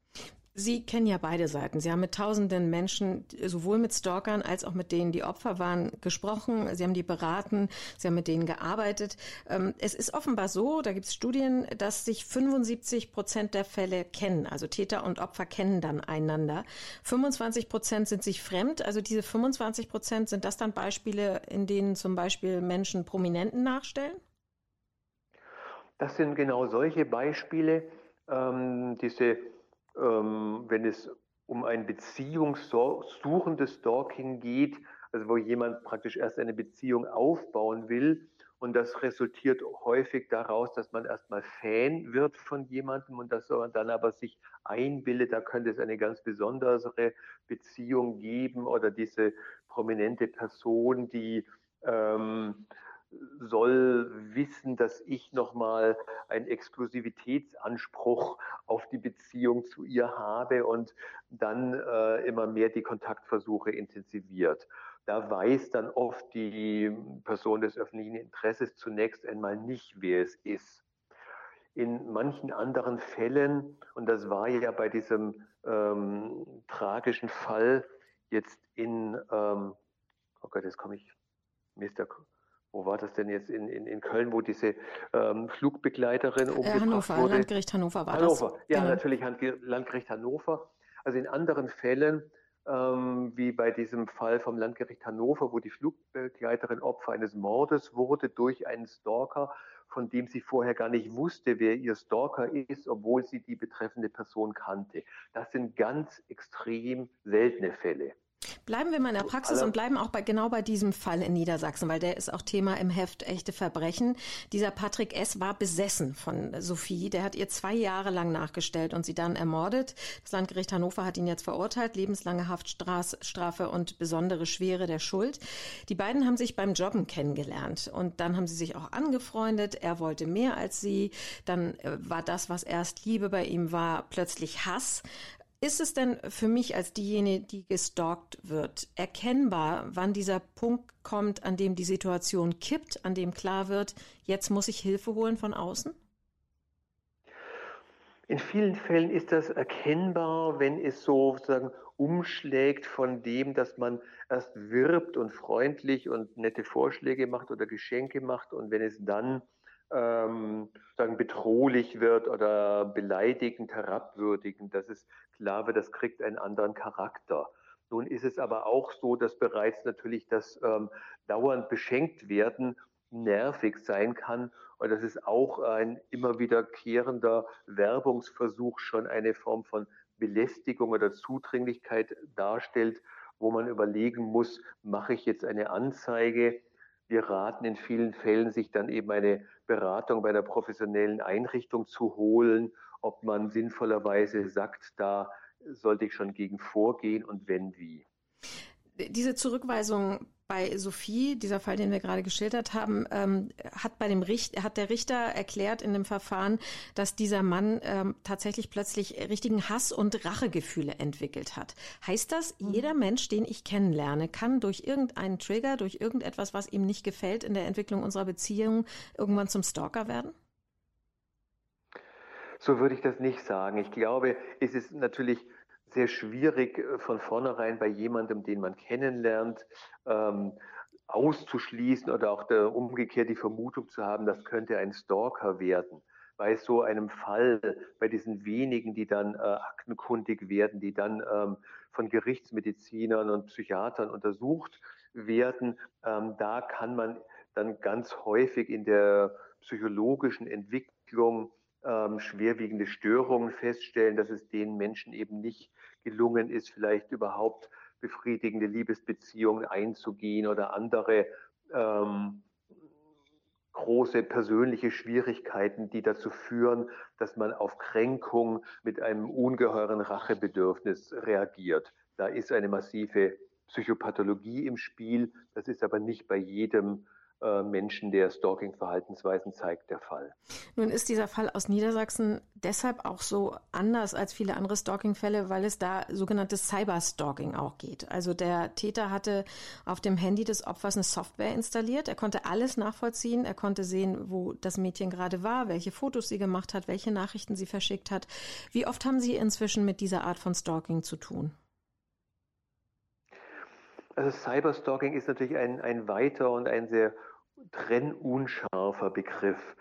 Sie kennen ja beide Seiten. Sie haben mit tausenden Menschen, sowohl mit Stalkern als auch mit denen, die Opfer waren, gesprochen. Sie haben die beraten, Sie haben mit denen gearbeitet. Ähm, es ist offenbar so, da gibt es Studien, dass sich 75 Prozent der Fälle kennen. Also Täter und Opfer kennen dann einander. 25 Prozent sind sich fremd. Also diese 25 Prozent, sind das dann Beispiele, in denen zum Beispiel Menschen Prominenten nachstellen? Das sind genau solche Beispiele. Ähm, diese ähm, wenn es um ein beziehungssuchendes Stalking geht, also wo jemand praktisch erst eine Beziehung aufbauen will. Und das resultiert häufig daraus, dass man erstmal Fan wird von jemandem und dass man dann aber sich einbildet, da könnte es eine ganz besondere Beziehung geben oder diese prominente Person, die ähm, soll wissen, dass ich nochmal einen Exklusivitätsanspruch auf die Beziehung zu ihr habe und dann äh, immer mehr die Kontaktversuche intensiviert. Da weiß dann oft die Person des öffentlichen Interesses zunächst einmal nicht, wer es ist. In manchen anderen Fällen, und das war ja bei diesem ähm, tragischen Fall jetzt in, ähm, oh Gott, jetzt komme ich, der wo war das denn jetzt in, in, in Köln, wo diese ähm, Flugbegleiterin äh, umgebracht Hannover, wurde? Landgericht Hannover war Hannover. das. Ja, genau. natürlich Landgericht Hannover. Also in anderen Fällen, ähm, wie bei diesem Fall vom Landgericht Hannover, wo die Flugbegleiterin Opfer eines Mordes wurde durch einen Stalker, von dem sie vorher gar nicht wusste, wer ihr Stalker ist, obwohl sie die betreffende Person kannte. Das sind ganz extrem seltene Fälle. Bleiben wir mal in der Praxis und bleiben auch bei, genau bei diesem Fall in Niedersachsen, weil der ist auch Thema im Heft Echte Verbrechen. Dieser Patrick S. war besessen von Sophie. Der hat ihr zwei Jahre lang nachgestellt und sie dann ermordet. Das Landgericht Hannover hat ihn jetzt verurteilt, lebenslange Haftstrafe und besondere Schwere der Schuld. Die beiden haben sich beim Jobben kennengelernt und dann haben sie sich auch angefreundet. Er wollte mehr als sie. Dann äh, war das, was erst Liebe bei ihm war, plötzlich Hass. Ist es denn für mich als diejenige, die gestalkt wird, erkennbar, wann dieser Punkt kommt, an dem die Situation kippt, an dem klar wird, jetzt muss ich Hilfe holen von außen? In vielen Fällen ist das erkennbar, wenn es so sozusagen umschlägt von dem, dass man erst wirbt und freundlich und nette Vorschläge macht oder Geschenke macht und wenn es dann ähm, sagen, bedrohlich wird oder beleidigend, herabwürdigend, dass es klar wird, das kriegt einen anderen Charakter. Nun ist es aber auch so, dass bereits natürlich das ähm, dauernd beschenkt werden nervig sein kann und dass es auch ein immer wiederkehrender Werbungsversuch schon eine Form von Belästigung oder Zudringlichkeit darstellt, wo man überlegen muss, mache ich jetzt eine Anzeige? Wir raten in vielen Fällen, sich dann eben eine Beratung bei einer professionellen Einrichtung zu holen, ob man sinnvollerweise sagt, da sollte ich schon gegen vorgehen und wenn wie. Diese Zurückweisung bei Sophie, dieser Fall, den wir gerade geschildert haben, ähm, hat bei dem Richter, hat der Richter erklärt in dem Verfahren, dass dieser Mann ähm, tatsächlich plötzlich richtigen Hass und Rachegefühle entwickelt hat. Heißt das, mhm. jeder Mensch, den ich kennenlerne, kann durch irgendeinen Trigger, durch irgendetwas, was ihm nicht gefällt in der Entwicklung unserer Beziehung, irgendwann zum Stalker werden? So würde ich das nicht sagen. Ich glaube, es ist natürlich sehr schwierig äh, von vornherein bei jemandem, den man kennenlernt, ähm, auszuschließen oder auch der, umgekehrt die Vermutung zu haben, das könnte ein Stalker werden. Bei so einem Fall, bei diesen wenigen, die dann äh, aktenkundig werden, die dann ähm, von Gerichtsmedizinern und Psychiatern untersucht werden, ähm, da kann man dann ganz häufig in der psychologischen Entwicklung ähm, schwerwiegende Störungen feststellen, dass es den Menschen eben nicht gelungen ist, vielleicht überhaupt befriedigende Liebesbeziehungen einzugehen oder andere ähm, große persönliche Schwierigkeiten, die dazu führen, dass man auf Kränkung mit einem ungeheuren Rachebedürfnis reagiert. Da ist eine massive Psychopathologie im Spiel. Das ist aber nicht bei jedem Menschen, der Stalking-Verhaltensweisen zeigt, der Fall. Nun ist dieser Fall aus Niedersachsen deshalb auch so anders als viele andere Stalking-Fälle, weil es da sogenanntes Cyber-Stalking auch geht. Also der Täter hatte auf dem Handy des Opfers eine Software installiert. Er konnte alles nachvollziehen. Er konnte sehen, wo das Mädchen gerade war, welche Fotos sie gemacht hat, welche Nachrichten sie verschickt hat. Wie oft haben Sie inzwischen mit dieser Art von Stalking zu tun? Also Cyberstalking ist natürlich ein, ein weiter und ein sehr trennunscharfer Begriff.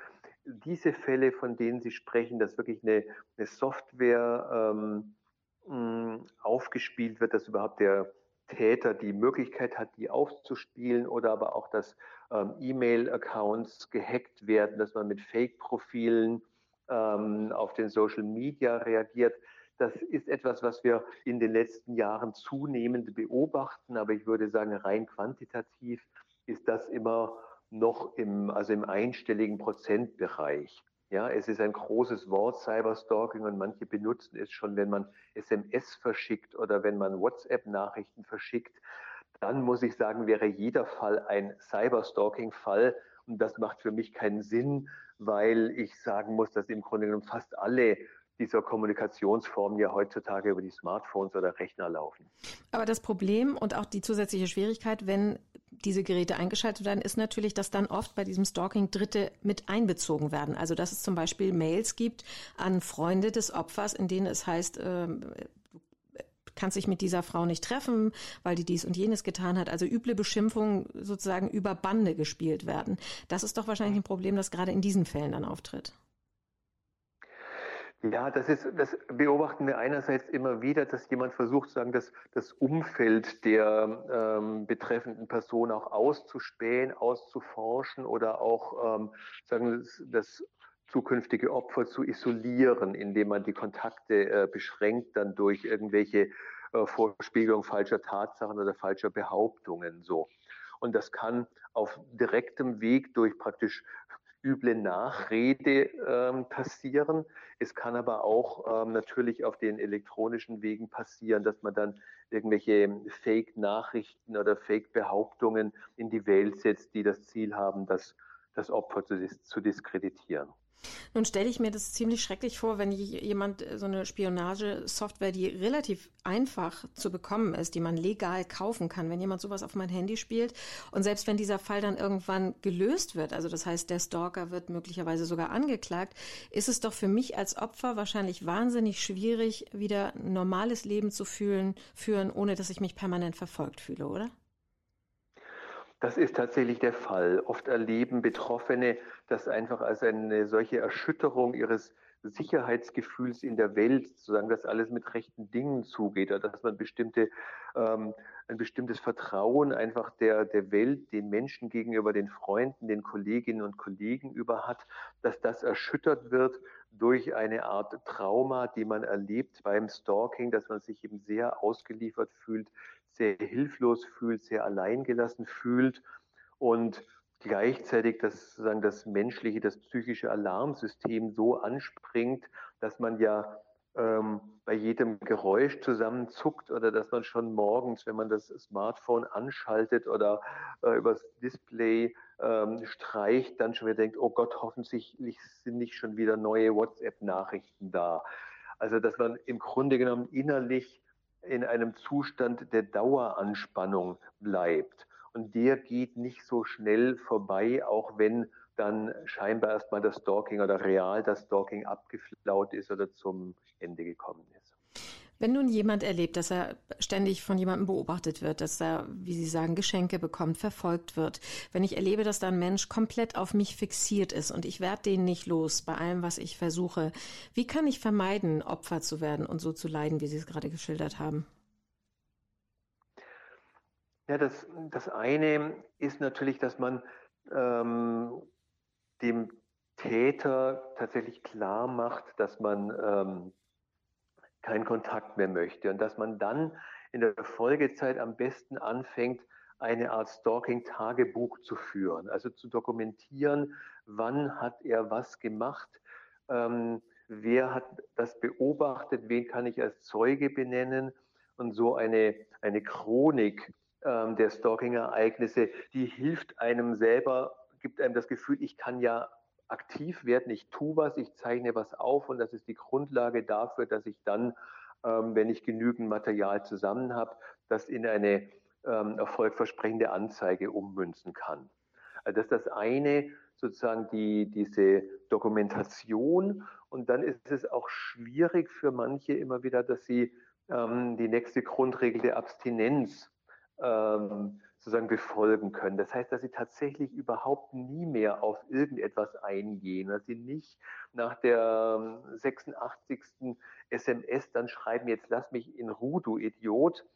Diese Fälle, von denen Sie sprechen, dass wirklich eine, eine Software ähm, aufgespielt wird, dass überhaupt der Täter die Möglichkeit hat, die aufzuspielen oder aber auch, dass ähm, E-Mail-Accounts gehackt werden, dass man mit Fake-Profilen ähm, auf den Social Media reagiert. Das ist etwas, was wir in den letzten Jahren zunehmend beobachten, aber ich würde sagen, rein quantitativ ist das immer noch im, also im einstelligen Prozentbereich. Ja, es ist ein großes Wort, Cyberstalking, und manche benutzen es schon, wenn man SMS verschickt oder wenn man WhatsApp-Nachrichten verschickt. Dann muss ich sagen, wäre jeder Fall ein Cyberstalking-Fall. Und das macht für mich keinen Sinn, weil ich sagen muss, dass im Grunde genommen fast alle dieser Kommunikationsformen ja heutzutage über die Smartphones oder Rechner laufen. Aber das Problem und auch die zusätzliche Schwierigkeit, wenn diese Geräte eingeschaltet werden, ist natürlich, dass dann oft bei diesem Stalking Dritte mit einbezogen werden. Also dass es zum Beispiel Mails gibt an Freunde des Opfers, in denen es heißt, äh, kannst dich mit dieser Frau nicht treffen, weil die dies und jenes getan hat. Also üble Beschimpfungen sozusagen über Bande gespielt werden. Das ist doch wahrscheinlich ein Problem, das gerade in diesen Fällen dann auftritt. Ja, das ist, das beobachten wir einerseits immer wieder, dass jemand versucht, sagen, das, das Umfeld der ähm, betreffenden Person auch auszuspähen, auszuforschen oder auch ähm, sagen, das, das zukünftige Opfer zu isolieren, indem man die Kontakte äh, beschränkt dann durch irgendwelche äh, Vorspiegelung falscher Tatsachen oder falscher Behauptungen so. Und das kann auf direktem Weg durch praktisch üble Nachrede ähm, passieren. Es kann aber auch ähm, natürlich auf den elektronischen Wegen passieren, dass man dann irgendwelche Fake-Nachrichten oder Fake-Behauptungen in die Welt setzt, die das Ziel haben, das, das Opfer zu, zu diskreditieren. Nun stelle ich mir das ziemlich schrecklich vor, wenn jemand äh, so eine Spionagesoftware, die relativ einfach zu bekommen ist, die man legal kaufen kann, wenn jemand sowas auf mein Handy spielt und selbst wenn dieser Fall dann irgendwann gelöst wird, also das heißt, der Stalker wird möglicherweise sogar angeklagt, ist es doch für mich als Opfer wahrscheinlich wahnsinnig schwierig, wieder ein normales Leben zu fühlen, führen, ohne dass ich mich permanent verfolgt fühle, oder? Das ist tatsächlich der Fall. Oft erleben Betroffene das einfach als eine solche Erschütterung ihres Sicherheitsgefühls in der Welt, sozusagen, dass alles mit rechten Dingen zugeht, oder dass man bestimmte, ähm, ein bestimmtes Vertrauen einfach der, der Welt, den Menschen gegenüber, den Freunden, den Kolleginnen und Kollegen über hat, dass das erschüttert wird durch eine Art Trauma, die man erlebt beim Stalking, dass man sich eben sehr ausgeliefert fühlt, sehr hilflos fühlt, sehr alleingelassen fühlt und gleichzeitig das, sozusagen das menschliche, das psychische Alarmsystem so anspringt, dass man ja ähm, bei jedem Geräusch zusammenzuckt oder dass man schon morgens, wenn man das Smartphone anschaltet oder äh, übers Display ähm, streicht, dann schon wieder denkt, oh Gott, hoffentlich sind nicht schon wieder neue WhatsApp-Nachrichten da. Also dass man im Grunde genommen innerlich in einem Zustand der Daueranspannung bleibt. Und der geht nicht so schnell vorbei, auch wenn dann scheinbar erstmal das Stalking oder real das Stalking abgeflaut ist oder zum Ende gekommen ist. Wenn nun jemand erlebt, dass er ständig von jemandem beobachtet wird, dass er, wie Sie sagen, Geschenke bekommt, verfolgt wird, wenn ich erlebe, dass da ein Mensch komplett auf mich fixiert ist und ich werde den nicht los bei allem, was ich versuche, wie kann ich vermeiden, Opfer zu werden und so zu leiden, wie Sie es gerade geschildert haben? Ja, das, das eine ist natürlich, dass man ähm, dem Täter tatsächlich klar macht, dass man ähm, keinen Kontakt mehr möchte. Und dass man dann in der Folgezeit am besten anfängt, eine Art Stalking-Tagebuch zu führen, also zu dokumentieren, wann hat er was gemacht, ähm, wer hat das beobachtet, wen kann ich als Zeuge benennen. Und so eine, eine Chronik ähm, der Stalking-Ereignisse, die hilft einem selber, gibt einem das Gefühl, ich kann ja aktiv werden, ich tue was, ich zeichne was auf und das ist die Grundlage dafür, dass ich dann, ähm, wenn ich genügend Material zusammen habe, das in eine ähm, erfolgversprechende Anzeige ummünzen kann. Also das ist das eine, sozusagen die, diese Dokumentation und dann ist es auch schwierig für manche immer wieder, dass sie ähm, die nächste Grundregel der Abstinenz ähm, sozusagen befolgen können. Das heißt, dass sie tatsächlich überhaupt nie mehr auf irgendetwas eingehen, dass sie nicht nach der 86. Ähm, SMS dann schreiben, jetzt lass mich in Ruhe, du Idiot,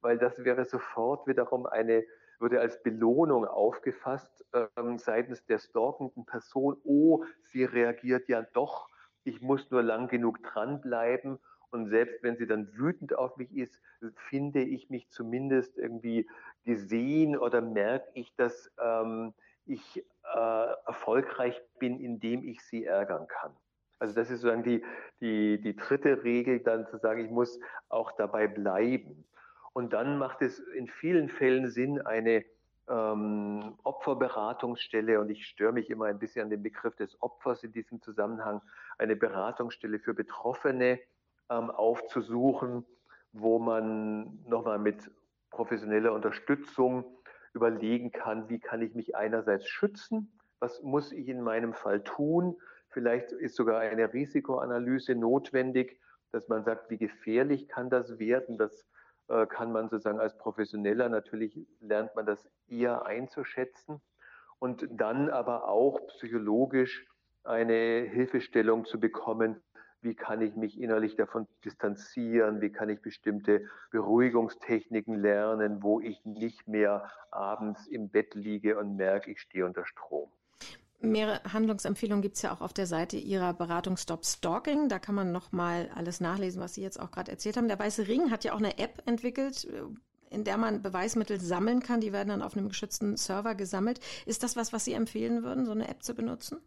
weil das wäre sofort wiederum eine, würde als Belohnung aufgefasst ähm, seitens der stalkenden Person, oh, sie reagiert ja doch, ich muss nur lang genug dranbleiben und selbst wenn sie dann wütend auf mich ist, finde ich mich zumindest irgendwie gesehen oder merke ich, dass ähm, ich äh, erfolgreich bin, indem ich sie ärgern kann. Also das ist sozusagen die, die, die dritte Regel, dann zu sagen, ich muss auch dabei bleiben. Und dann macht es in vielen Fällen Sinn, eine ähm, Opferberatungsstelle, und ich störe mich immer ein bisschen an den Begriff des Opfers in diesem Zusammenhang, eine Beratungsstelle für Betroffene ähm, aufzusuchen, wo man nochmal mit professioneller Unterstützung überlegen kann, wie kann ich mich einerseits schützen, was muss ich in meinem Fall tun, vielleicht ist sogar eine Risikoanalyse notwendig, dass man sagt, wie gefährlich kann das werden, das äh, kann man sozusagen als Professioneller, natürlich lernt man das eher einzuschätzen. Und dann aber auch psychologisch eine Hilfestellung zu bekommen, wie kann ich mich innerlich davon distanzieren, wie kann ich bestimmte Beruhigungstechniken lernen, wo ich nicht mehr abends im Bett liege und merke, ich stehe unter Strom. Mehrere Handlungsempfehlungen gibt es ja auch auf der Seite Ihrer Beratung Stop Stalking. Da kann man nochmal alles nachlesen, was Sie jetzt auch gerade erzählt haben. Der Weiße Ring hat ja auch eine App entwickelt, in der man Beweismittel sammeln kann. Die werden dann auf einem geschützten Server gesammelt. Ist das was, was Sie empfehlen würden, so eine App zu benutzen?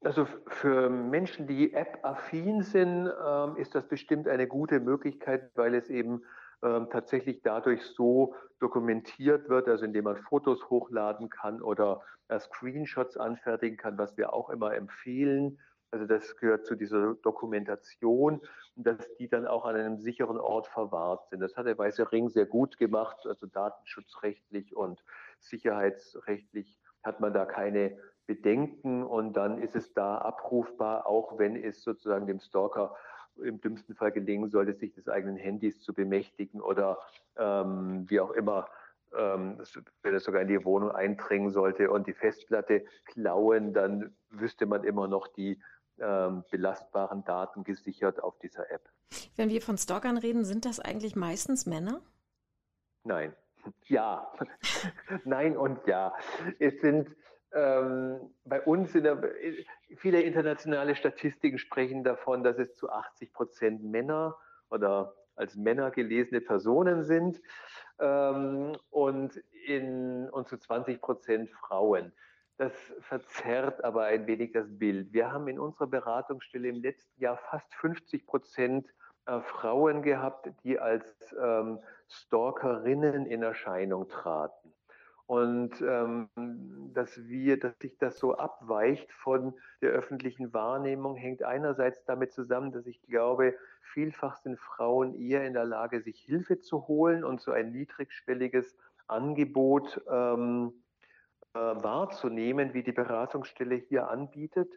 Also für Menschen, die App-affin sind, ähm, ist das bestimmt eine gute Möglichkeit, weil es eben ähm, tatsächlich dadurch so dokumentiert wird, also indem man Fotos hochladen kann oder äh, Screenshots anfertigen kann, was wir auch immer empfehlen. Also das gehört zu dieser Dokumentation und dass die dann auch an einem sicheren Ort verwahrt sind. Das hat der Weiße Ring sehr gut gemacht, also datenschutzrechtlich und sicherheitsrechtlich hat man da keine Bedenken und dann ist es da abrufbar, auch wenn es sozusagen dem Stalker im dümmsten Fall gelingen sollte, sich des eigenen Handys zu bemächtigen oder ähm, wie auch immer, ähm, wenn es sogar in die Wohnung eindringen sollte und die Festplatte klauen, dann wüsste man immer noch die ähm, belastbaren Daten gesichert auf dieser App. Wenn wir von Stalkern reden, sind das eigentlich meistens Männer? Nein. Ja. Nein und ja. Es sind ähm, bei uns in der, viele internationale Statistiken sprechen davon, dass es zu 80 Prozent Männer oder als Männer gelesene Personen sind ähm, und, in, und zu 20 Prozent Frauen. Das verzerrt aber ein wenig das Bild. Wir haben in unserer Beratungsstelle im letzten Jahr fast 50 Prozent äh, Frauen gehabt, die als ähm, Stalkerinnen in Erscheinung traten. Und ähm, dass wir, dass sich das so abweicht von der öffentlichen Wahrnehmung, hängt einerseits damit zusammen, dass ich glaube, vielfach sind Frauen eher in der Lage, sich Hilfe zu holen und so ein niedrigschwelliges Angebot ähm, äh, wahrzunehmen, wie die Beratungsstelle hier anbietet.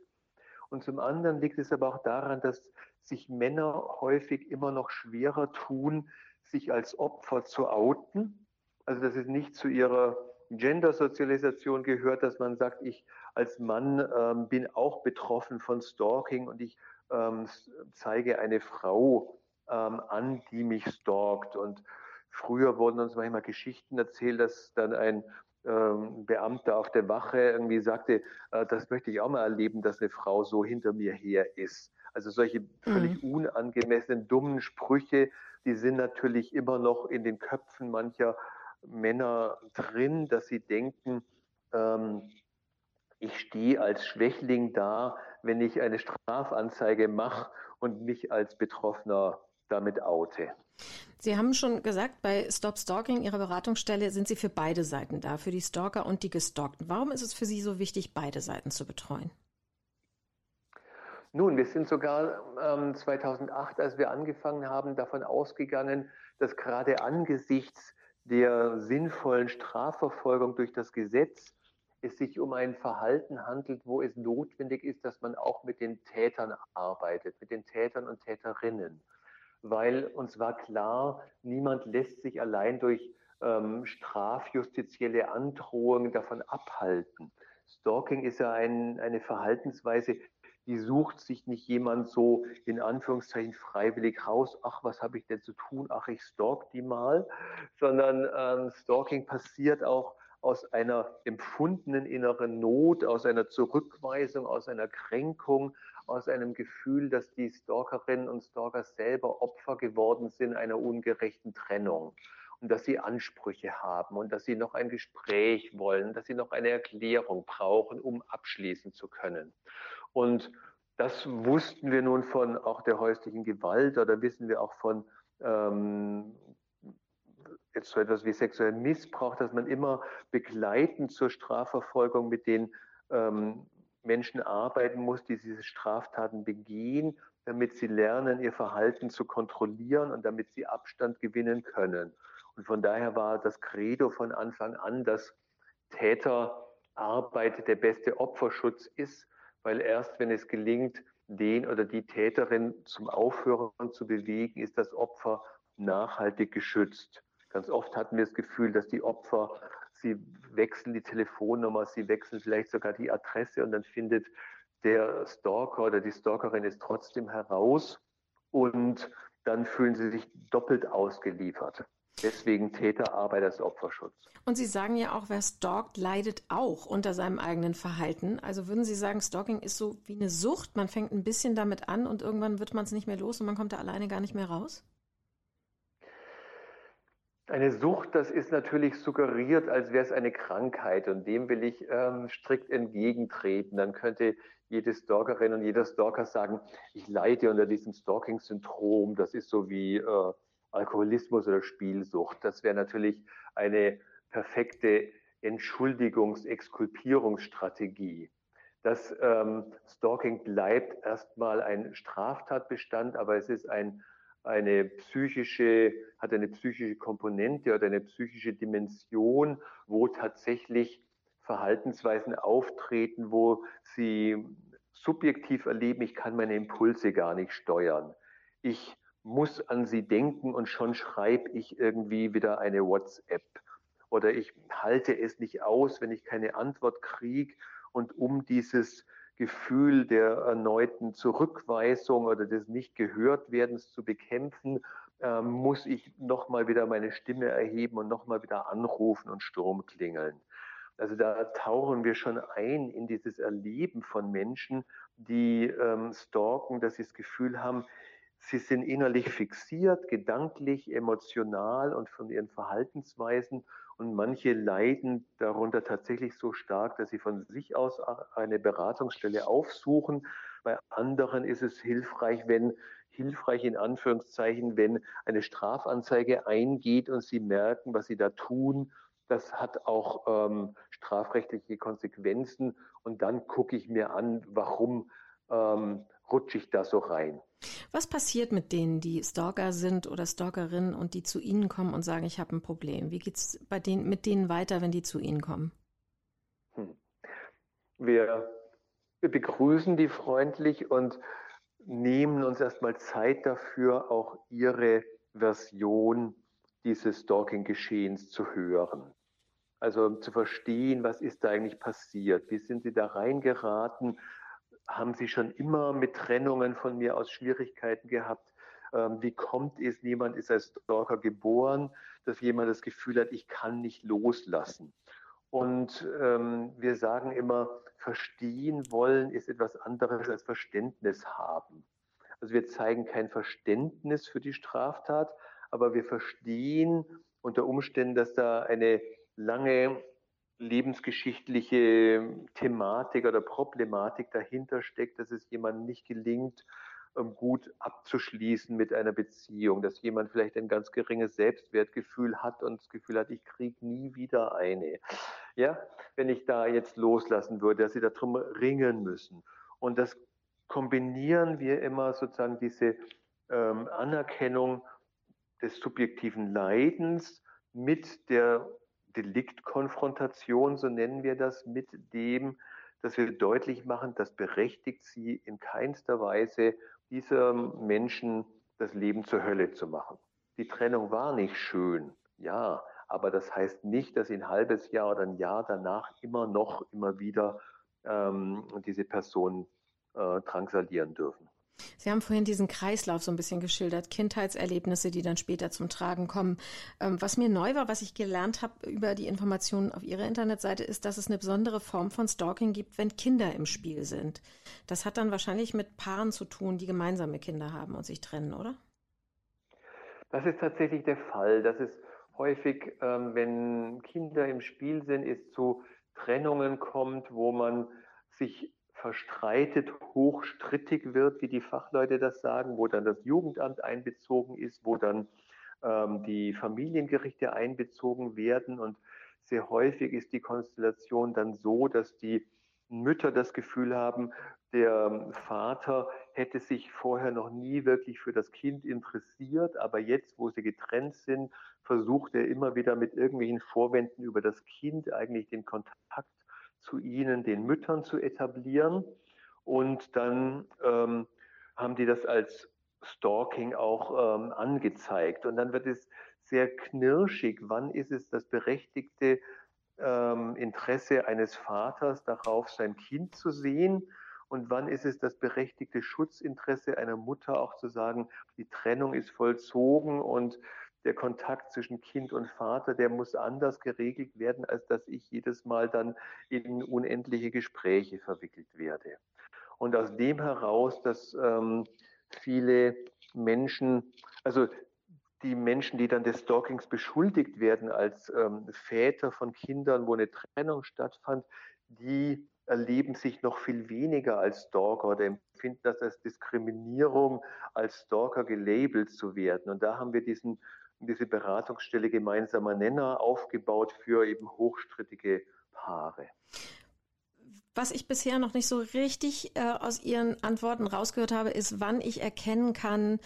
Und zum anderen liegt es aber auch daran, dass sich Männer häufig immer noch schwerer tun, sich als Opfer zu outen. Also dass es nicht zu ihrer Gender-Sozialisation gehört, dass man sagt, ich als Mann ähm, bin auch betroffen von Stalking und ich ähm, zeige eine Frau ähm, an, die mich stalkt. Und früher wurden uns manchmal Geschichten erzählt, dass dann ein ähm, Beamter auf der Wache irgendwie sagte, äh, das möchte ich auch mal erleben, dass eine Frau so hinter mir her ist. Also solche völlig mhm. unangemessenen, dummen Sprüche, die sind natürlich immer noch in den Köpfen mancher Männer drin, dass sie denken, ähm, ich stehe als Schwächling da, wenn ich eine Strafanzeige mache und mich als Betroffener damit oute. Sie haben schon gesagt, bei Stop Stalking, Ihrer Beratungsstelle, sind Sie für beide Seiten da, für die Stalker und die Gestalkten. Warum ist es für Sie so wichtig, beide Seiten zu betreuen? Nun, wir sind sogar ähm, 2008, als wir angefangen haben, davon ausgegangen, dass gerade angesichts der sinnvollen Strafverfolgung durch das Gesetz es sich um ein Verhalten handelt, wo es notwendig ist, dass man auch mit den Tätern arbeitet, mit den Tätern und Täterinnen. Weil uns war klar, niemand lässt sich allein durch ähm, strafjustizielle Androhungen davon abhalten. Stalking ist ja ein, eine Verhaltensweise, die sucht sich nicht jemand so in Anführungszeichen freiwillig raus, ach, was habe ich denn zu tun, ach, ich stalk die mal, sondern ähm, Stalking passiert auch aus einer empfundenen inneren Not, aus einer Zurückweisung, aus einer Kränkung, aus einem Gefühl, dass die Stalkerinnen und Stalker selber Opfer geworden sind einer ungerechten Trennung. Und dass sie Ansprüche haben und dass sie noch ein Gespräch wollen, dass sie noch eine Erklärung brauchen, um abschließen zu können. Und das wussten wir nun von auch der häuslichen Gewalt oder wissen wir auch von ähm, jetzt so etwas wie sexuellen Missbrauch, dass man immer begleitend zur Strafverfolgung mit den ähm, Menschen arbeiten muss, die diese Straftaten begehen, damit sie lernen, ihr Verhalten zu kontrollieren und damit sie Abstand gewinnen können. Und von daher war das Credo von Anfang an, dass Täterarbeit der beste Opferschutz ist, weil erst wenn es gelingt, den oder die Täterin zum Aufhören zu bewegen, ist das Opfer nachhaltig geschützt. Ganz oft hatten wir das Gefühl, dass die Opfer, sie wechseln die Telefonnummer, sie wechseln vielleicht sogar die Adresse und dann findet der Stalker oder die Stalkerin es trotzdem heraus und dann fühlen sie sich doppelt ausgeliefert. Deswegen Täterarbeit als Opferschutz. Und Sie sagen ja auch, wer stalkt, leidet auch unter seinem eigenen Verhalten. Also würden Sie sagen, Stalking ist so wie eine Sucht. Man fängt ein bisschen damit an und irgendwann wird man es nicht mehr los und man kommt da alleine gar nicht mehr raus? Eine Sucht, das ist natürlich suggeriert, als wäre es eine Krankheit und dem will ich ähm, strikt entgegentreten. Dann könnte jede Stalkerin und jeder Stalker sagen, ich leide unter diesem Stalking-Syndrom. Das ist so wie äh, Alkoholismus oder Spielsucht. Das wäre natürlich eine perfekte Entschuldigungs-, Exkulpierungsstrategie. Das ähm, Stalking bleibt erstmal ein Straftatbestand, aber es ist ein eine psychische, hat eine psychische Komponente oder eine psychische Dimension, wo tatsächlich Verhaltensweisen auftreten, wo sie subjektiv erleben, ich kann meine Impulse gar nicht steuern. Ich muss an sie denken und schon schreibe ich irgendwie wieder eine WhatsApp. Oder ich halte es nicht aus, wenn ich keine Antwort kriege. Und um dieses Gefühl der erneuten Zurückweisung oder des Nicht-Gehört-Werdens zu bekämpfen, äh, muss ich nochmal wieder meine Stimme erheben und nochmal wieder anrufen und Sturm klingeln. Also da tauchen wir schon ein in dieses Erleben von Menschen, die ähm, stalken, dass sie das Gefühl haben, sie sind innerlich fixiert, gedanklich, emotional und von ihren Verhaltensweisen und manche leiden darunter tatsächlich so stark, dass sie von sich aus eine Beratungsstelle aufsuchen. Bei anderen ist es hilfreich, wenn hilfreich in Anführungszeichen, wenn eine Strafanzeige eingeht und sie merken, was sie da tun. Das hat auch ähm, strafrechtliche Konsequenzen. Und dann gucke ich mir an, warum ähm, rutsche ich da so rein. Was passiert mit denen, die Stalker sind oder Stalkerinnen und die zu Ihnen kommen und sagen, ich habe ein Problem? Wie geht es denen, mit denen weiter, wenn die zu Ihnen kommen? Hm. Wir, wir begrüßen die freundlich und nehmen uns erstmal Zeit dafür, auch ihre Version dieses Stalking-Geschehens zu hören. Also zu verstehen, was ist da eigentlich passiert? Wie sind Sie da reingeraten? Haben Sie schon immer mit Trennungen von mir aus Schwierigkeiten gehabt? Ähm, wie kommt es, niemand ist als Stalker geboren, dass jemand das Gefühl hat, ich kann nicht loslassen? Und ähm, wir sagen immer, verstehen wollen ist etwas anderes als Verständnis haben. Also wir zeigen kein Verständnis für die Straftat, aber wir verstehen unter Umständen, dass da eine lange lebensgeschichtliche Thematik oder Problematik dahinter steckt, dass es jemandem nicht gelingt, ähm, gut abzuschließen mit einer Beziehung, dass jemand vielleicht ein ganz geringes Selbstwertgefühl hat und das Gefühl hat, ich kriege nie wieder eine. Ja, wenn ich da jetzt loslassen würde, dass sie darum ringen müssen. Und das kombinieren wir immer sozusagen diese ähm, Anerkennung des subjektiven Leidens mit der Deliktkonfrontation, so nennen wir das, mit dem, dass wir deutlich machen, das berechtigt sie in keinster Weise, diesem Menschen das Leben zur Hölle zu machen. Die Trennung war nicht schön, ja, aber das heißt nicht, dass sie ein halbes Jahr oder ein Jahr danach immer noch, immer wieder ähm, diese Person äh, drangsalieren dürfen. Sie haben vorhin diesen Kreislauf so ein bisschen geschildert, Kindheitserlebnisse, die dann später zum Tragen kommen. Ähm, was mir neu war, was ich gelernt habe über die Informationen auf Ihrer Internetseite, ist, dass es eine besondere Form von Stalking gibt, wenn Kinder im Spiel sind. Das hat dann wahrscheinlich mit Paaren zu tun, die gemeinsame Kinder haben und sich trennen, oder? Das ist tatsächlich der Fall. Das ist häufig, ähm, wenn Kinder im Spiel sind, es zu Trennungen kommt, wo man sich verstreitet, hochstrittig wird, wie die Fachleute das sagen, wo dann das Jugendamt einbezogen ist, wo dann ähm, die Familiengerichte einbezogen werden. Und sehr häufig ist die Konstellation dann so, dass die Mütter das Gefühl haben, der Vater hätte sich vorher noch nie wirklich für das Kind interessiert, aber jetzt, wo sie getrennt sind, versucht er immer wieder mit irgendwelchen Vorwänden über das Kind eigentlich den Kontakt zu ihnen, den Müttern zu etablieren. Und dann ähm, haben die das als Stalking auch ähm, angezeigt. Und dann wird es sehr knirschig. Wann ist es das berechtigte ähm, Interesse eines Vaters darauf, sein Kind zu sehen? Und wann ist es das berechtigte Schutzinteresse einer Mutter auch zu sagen, die Trennung ist vollzogen und der Kontakt zwischen Kind und Vater, der muss anders geregelt werden, als dass ich jedes Mal dann in unendliche Gespräche verwickelt werde. Und aus dem heraus, dass ähm, viele Menschen, also die Menschen, die dann des Stalkings beschuldigt werden als ähm, Väter von Kindern, wo eine Trennung stattfand, die erleben sich noch viel weniger als Stalker oder empfinden das als Diskriminierung, als Stalker gelabelt zu werden. Und da haben wir diesen, diese Beratungsstelle gemeinsamer Nenner aufgebaut für eben hochstrittige Paare. Was ich bisher noch nicht so richtig äh, aus Ihren Antworten rausgehört habe, ist, wann ich erkennen kann,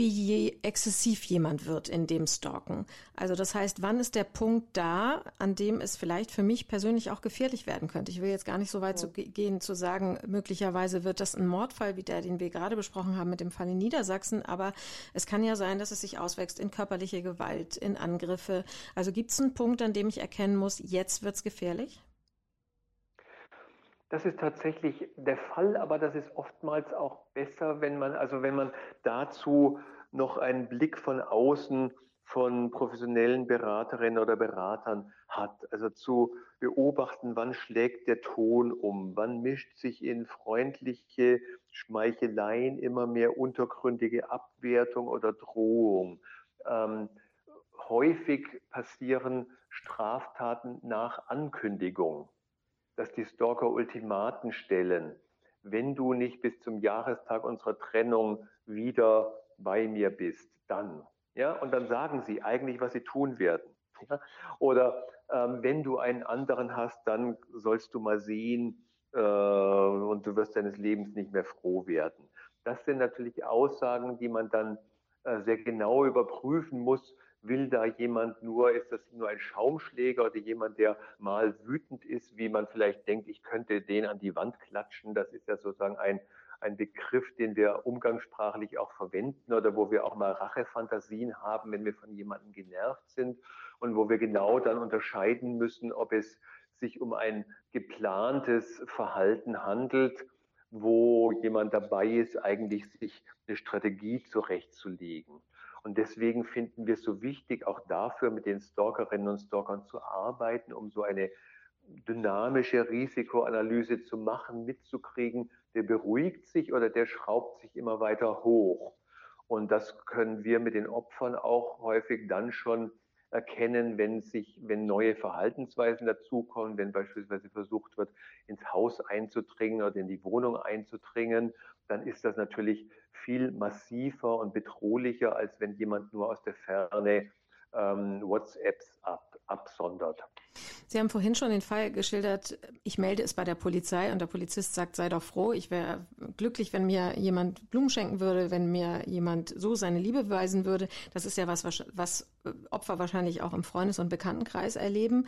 wie exzessiv jemand wird in dem Stalken. Also das heißt, wann ist der Punkt da, an dem es vielleicht für mich persönlich auch gefährlich werden könnte? Ich will jetzt gar nicht so weit ja. zu gehen, zu sagen, möglicherweise wird das ein Mordfall wie der, den wir gerade besprochen haben mit dem Fall in Niedersachsen, aber es kann ja sein, dass es sich auswächst in körperliche Gewalt, in Angriffe. Also gibt es einen Punkt, an dem ich erkennen muss, jetzt wird es gefährlich? Das ist tatsächlich der Fall, aber das ist oftmals auch besser, wenn man, also wenn man dazu noch einen Blick von außen von professionellen Beraterinnen oder Beratern hat. Also zu beobachten, wann schlägt der Ton um, wann mischt sich in freundliche Schmeicheleien immer mehr untergründige Abwertung oder Drohung. Ähm, häufig passieren Straftaten nach Ankündigung dass die Stalker Ultimaten stellen. Wenn du nicht bis zum Jahrestag unserer Trennung wieder bei mir bist, dann. Ja, und dann sagen sie eigentlich, was sie tun werden. Ja? Oder ähm, wenn du einen anderen hast, dann sollst du mal sehen äh, und du wirst deines Lebens nicht mehr froh werden. Das sind natürlich Aussagen, die man dann äh, sehr genau überprüfen muss, Will da jemand nur, ist das nur ein Schaumschläger oder jemand, der mal wütend ist, wie man vielleicht denkt, ich könnte den an die Wand klatschen? Das ist ja sozusagen ein, ein Begriff, den wir umgangssprachlich auch verwenden oder wo wir auch mal Rachefantasien haben, wenn wir von jemandem genervt sind und wo wir genau dann unterscheiden müssen, ob es sich um ein geplantes Verhalten handelt, wo jemand dabei ist, eigentlich sich eine Strategie zurechtzulegen. Und deswegen finden wir es so wichtig, auch dafür mit den Stalkerinnen und Stalkern zu arbeiten, um so eine dynamische Risikoanalyse zu machen, mitzukriegen, der beruhigt sich oder der schraubt sich immer weiter hoch. Und das können wir mit den Opfern auch häufig dann schon erkennen, wenn sich, wenn neue Verhaltensweisen dazukommen, wenn beispielsweise versucht wird, ins Haus einzudringen oder in die Wohnung einzudringen, dann ist das natürlich viel massiver und bedrohlicher, als wenn jemand nur aus der Ferne ähm, WhatsApps ab, absondert. Sie haben vorhin schon den Fall geschildert, ich melde es bei der Polizei und der Polizist sagt, sei doch froh, ich wäre glücklich, wenn mir jemand Blumen schenken würde, wenn mir jemand so seine Liebe beweisen würde. Das ist ja was, was Opfer wahrscheinlich auch im Freundes- und Bekanntenkreis erleben.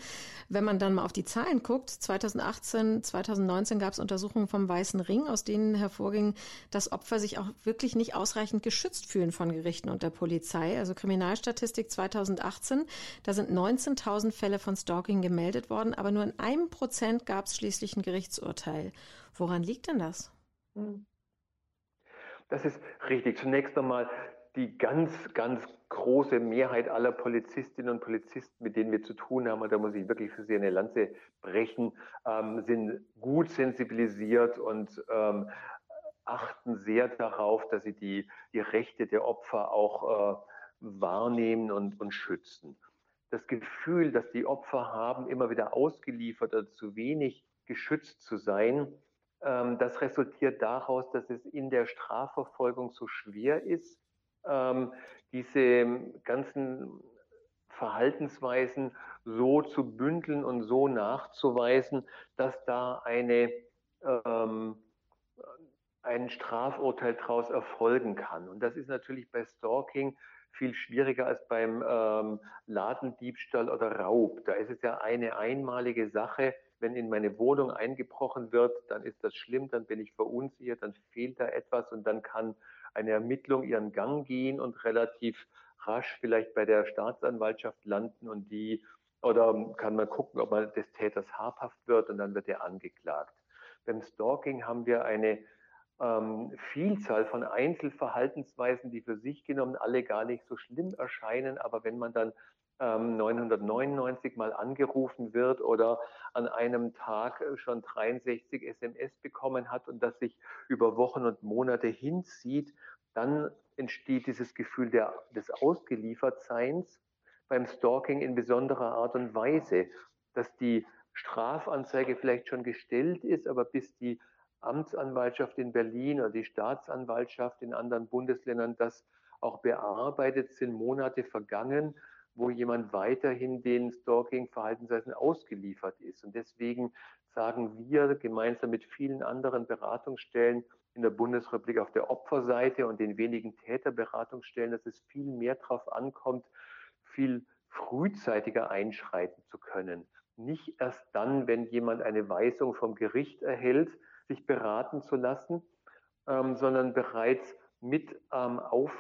Wenn man dann mal auf die Zahlen guckt, 2018, 2019 gab es Untersuchungen vom Weißen Ring, aus denen hervorging, dass Opfer sich auch wirklich nicht ausreichend geschützt fühlen von Gerichten und der Polizei. Also Kriminalstatistik 2018, da sind 19.000 Fälle von Stalking gemeldet worden, aber nur in einem Prozent gab es schließlich ein Gerichtsurteil. Woran liegt denn das? Hm. Das ist richtig. Zunächst einmal die ganz, ganz große Mehrheit aller Polizistinnen und Polizisten, mit denen wir zu tun haben, und da muss ich wirklich für sie eine Lanze brechen, ähm, sind gut sensibilisiert und ähm, achten sehr darauf, dass sie die, die Rechte der Opfer auch äh, wahrnehmen und, und schützen. Das Gefühl, dass die Opfer haben, immer wieder ausgeliefert oder zu wenig geschützt zu sein, ähm, das resultiert daraus, dass es in der Strafverfolgung so schwer ist, ähm, diese ganzen Verhaltensweisen so zu bündeln und so nachzuweisen, dass da eine, ähm, ein Strafurteil daraus erfolgen kann. Und das ist natürlich bei Stalking viel schwieriger als beim ähm, Ladendiebstahl oder Raub. Da ist es ja eine einmalige Sache. Wenn in meine Wohnung eingebrochen wird, dann ist das schlimm, dann bin ich verunsichert, dann fehlt da etwas und dann kann eine Ermittlung ihren Gang gehen und relativ rasch vielleicht bei der Staatsanwaltschaft landen und die oder kann man gucken, ob man des Täters habhaft wird und dann wird er angeklagt. Beim Stalking haben wir eine ähm, Vielzahl von Einzelverhaltensweisen, die für sich genommen alle gar nicht so schlimm erscheinen, aber wenn man dann 999 ähm, Mal angerufen wird oder an einem Tag äh, schon 63 SMS bekommen hat und das sich über Wochen und Monate hinzieht, dann entsteht dieses Gefühl der, des Ausgeliefertseins beim Stalking in besonderer Art und Weise, dass die Strafanzeige vielleicht schon gestellt ist, aber bis die Amtsanwaltschaft in Berlin oder die Staatsanwaltschaft in anderen Bundesländern das auch bearbeitet, sind Monate vergangen wo jemand weiterhin den Stalking-Verhaltensweisen ausgeliefert ist. Und deswegen sagen wir gemeinsam mit vielen anderen Beratungsstellen in der Bundesrepublik auf der Opferseite und den wenigen Täterberatungsstellen, dass es viel mehr darauf ankommt, viel frühzeitiger einschreiten zu können. Nicht erst dann, wenn jemand eine Weisung vom Gericht erhält, sich beraten zu lassen, ähm, sondern bereits mit ähm, auf,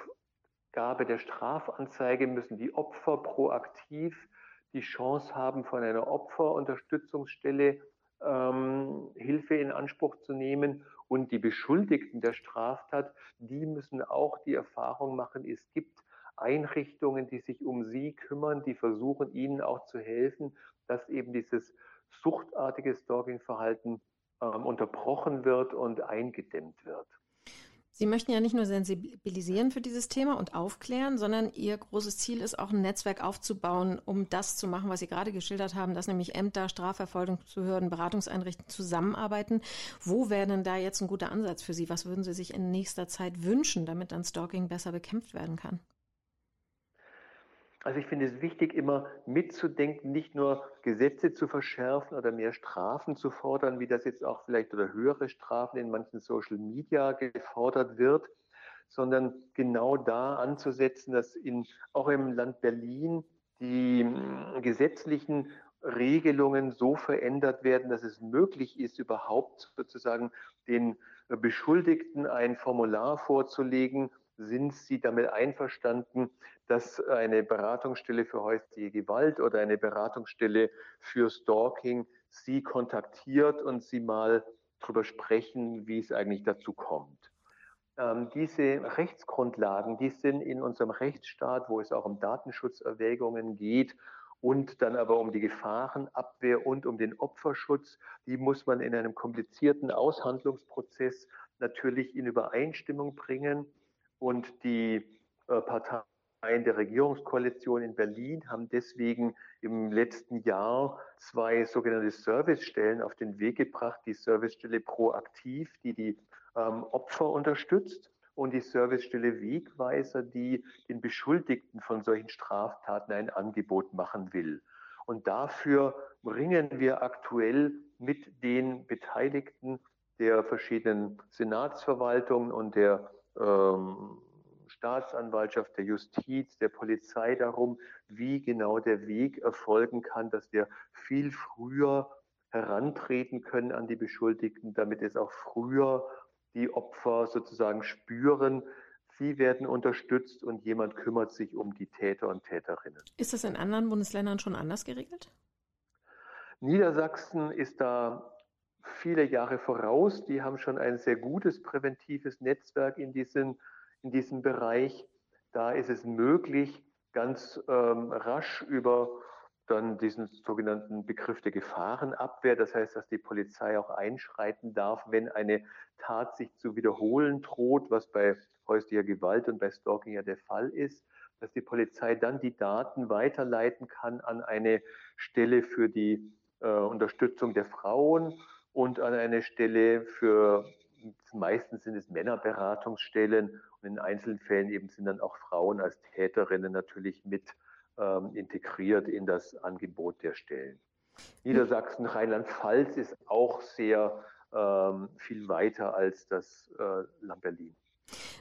Gabe der Strafanzeige müssen die Opfer proaktiv die Chance haben, von einer Opferunterstützungsstelle ähm, Hilfe in Anspruch zu nehmen. Und die Beschuldigten der Straftat, die müssen auch die Erfahrung machen, es gibt Einrichtungen, die sich um sie kümmern, die versuchen, ihnen auch zu helfen, dass eben dieses suchtartige Stalking-Verhalten ähm, unterbrochen wird und eingedämmt wird. Sie möchten ja nicht nur sensibilisieren für dieses Thema und aufklären, sondern Ihr großes Ziel ist auch ein Netzwerk aufzubauen, um das zu machen, was Sie gerade geschildert haben, dass nämlich Ämter, Strafverfolgungsbehörden, Beratungseinrichtungen zusammenarbeiten. Wo wäre denn da jetzt ein guter Ansatz für Sie? Was würden Sie sich in nächster Zeit wünschen, damit dann Stalking besser bekämpft werden kann? Also ich finde es wichtig, immer mitzudenken, nicht nur Gesetze zu verschärfen oder mehr Strafen zu fordern, wie das jetzt auch vielleicht oder höhere Strafen in manchen Social Media gefordert wird, sondern genau da anzusetzen, dass in, auch im Land Berlin die hm, gesetzlichen Regelungen so verändert werden, dass es möglich ist, überhaupt sozusagen den Beschuldigten ein Formular vorzulegen sind Sie damit einverstanden, dass eine Beratungsstelle für häusliche Gewalt oder eine Beratungsstelle für Stalking Sie kontaktiert und Sie mal darüber sprechen, wie es eigentlich dazu kommt? Ähm, diese Rechtsgrundlagen, die sind in unserem Rechtsstaat, wo es auch um Datenschutzerwägungen geht und dann aber um die Gefahrenabwehr und um den Opferschutz, die muss man in einem komplizierten Aushandlungsprozess natürlich in Übereinstimmung bringen. Und die äh, Parteien der Regierungskoalition in Berlin haben deswegen im letzten Jahr zwei sogenannte Servicestellen auf den Weg gebracht. Die Servicestelle Proaktiv, die die ähm, Opfer unterstützt und die Servicestelle Wegweiser, die den Beschuldigten von solchen Straftaten ein Angebot machen will. Und dafür ringen wir aktuell mit den Beteiligten der verschiedenen Senatsverwaltungen und der ähm, Staatsanwaltschaft, der Justiz, der Polizei darum, wie genau der Weg erfolgen kann, dass wir viel früher herantreten können an die Beschuldigten, damit es auch früher die Opfer sozusagen spüren, sie werden unterstützt und jemand kümmert sich um die Täter und Täterinnen. Ist das in anderen Bundesländern schon anders geregelt? Niedersachsen ist da viele Jahre voraus. Die haben schon ein sehr gutes präventives Netzwerk in, diesen, in diesem Bereich. Da ist es möglich, ganz ähm, rasch über dann diesen sogenannten Begriff der Gefahrenabwehr, das heißt, dass die Polizei auch einschreiten darf, wenn eine Tat sich zu wiederholen droht, was bei häuslicher Gewalt und bei Stalking ja der Fall ist, dass die Polizei dann die Daten weiterleiten kann an eine Stelle für die äh, Unterstützung der Frauen und an eine Stelle für, meistens sind es Männerberatungsstellen und in einzelnen Fällen eben sind dann auch Frauen als Täterinnen natürlich mit ähm, integriert in das Angebot der Stellen. Niedersachsen, Rheinland-Pfalz ist auch sehr ähm, viel weiter als das äh, Land Berlin.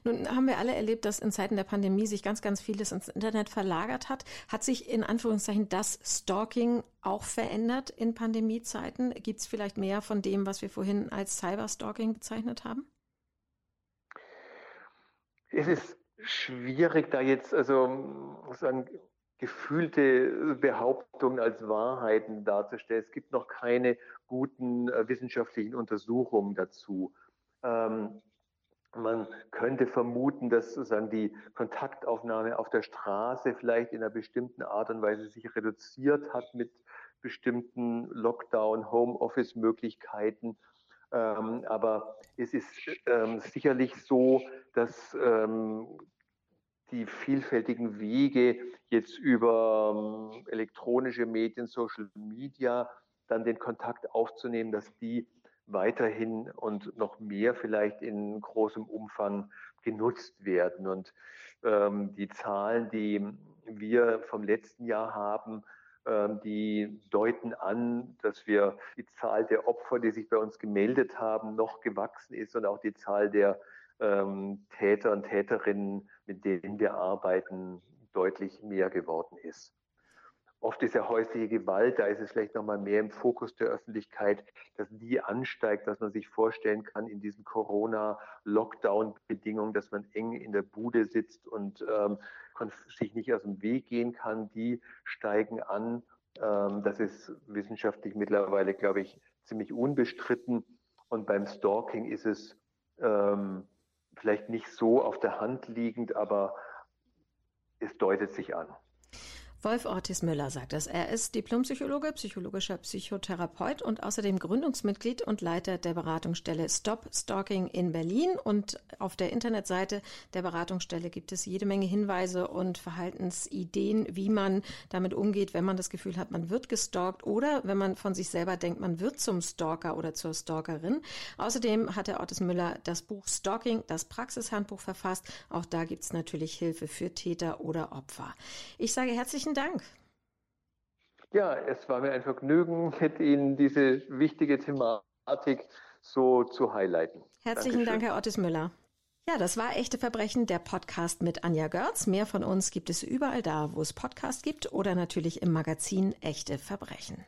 Nun haben wir alle erlebt, dass in Zeiten der Pandemie sich ganz, ganz vieles ins Internet verlagert hat. Hat sich in Anführungszeichen das Stalking auch verändert in Pandemiezeiten? Gibt es vielleicht mehr von dem, was wir vorhin als Cyberstalking bezeichnet haben? Es ist schwierig, da jetzt also sagen, gefühlte Behauptungen als Wahrheiten darzustellen. Es gibt noch keine guten äh, wissenschaftlichen Untersuchungen dazu. Ähm, Man könnte vermuten, dass sozusagen die Kontaktaufnahme auf der Straße vielleicht in einer bestimmten Art und Weise sich reduziert hat mit bestimmten Lockdown, Homeoffice-Möglichkeiten. Ähm, aber es ist ähm, sicherlich so, dass ähm, die vielfältigen Wege jetzt über ähm, elektronische Medien, Social Media, dann den Kontakt aufzunehmen, dass die weiterhin und noch mehr vielleicht in großem Umfang genutzt werden. Und ähm, die Zahlen, die wir vom letzten Jahr haben, ähm, die deuten an, dass wir die Zahl der Opfer, die sich bei uns gemeldet haben, noch gewachsen ist und auch die Zahl der ähm, Täter und Täterinnen, mit denen wir arbeiten, deutlich mehr geworden ist. Oft ist ja häusliche Gewalt, da ist es vielleicht nochmal mehr im Fokus der Öffentlichkeit, dass die ansteigt, dass man sich vorstellen kann in diesen Corona-Lockdown-Bedingungen, dass man eng in der Bude sitzt und ähm, sich nicht aus dem Weg gehen kann. Die steigen an. Ähm, das ist wissenschaftlich mittlerweile, glaube ich, ziemlich unbestritten. Und beim Stalking ist es ähm, vielleicht nicht so auf der Hand liegend, aber es deutet sich an. Wolf Ortiz Müller sagt es. Er ist Diplompsychologe, psychologischer Psychotherapeut und außerdem Gründungsmitglied und Leiter der Beratungsstelle Stop Stalking in Berlin. Und auf der Internetseite der Beratungsstelle gibt es jede Menge Hinweise und Verhaltensideen, wie man damit umgeht, wenn man das Gefühl hat, man wird gestalkt oder wenn man von sich selber denkt, man wird zum Stalker oder zur Stalkerin. Außerdem hat der Ortiz Müller das Buch Stalking, das Praxishandbuch verfasst. Auch da gibt es natürlich Hilfe für Täter oder Opfer. Ich sage herzlichen herzlichen Dank. Ja, es war mir ein Vergnügen, mit Ihnen diese wichtige Thematik so zu highlighten. Herzlichen Dankeschön. Dank, Herr Otis Müller. Ja, das war Echte Verbrechen, der Podcast mit Anja Görz. Mehr von uns gibt es überall da, wo es Podcast gibt oder natürlich im Magazin Echte Verbrechen.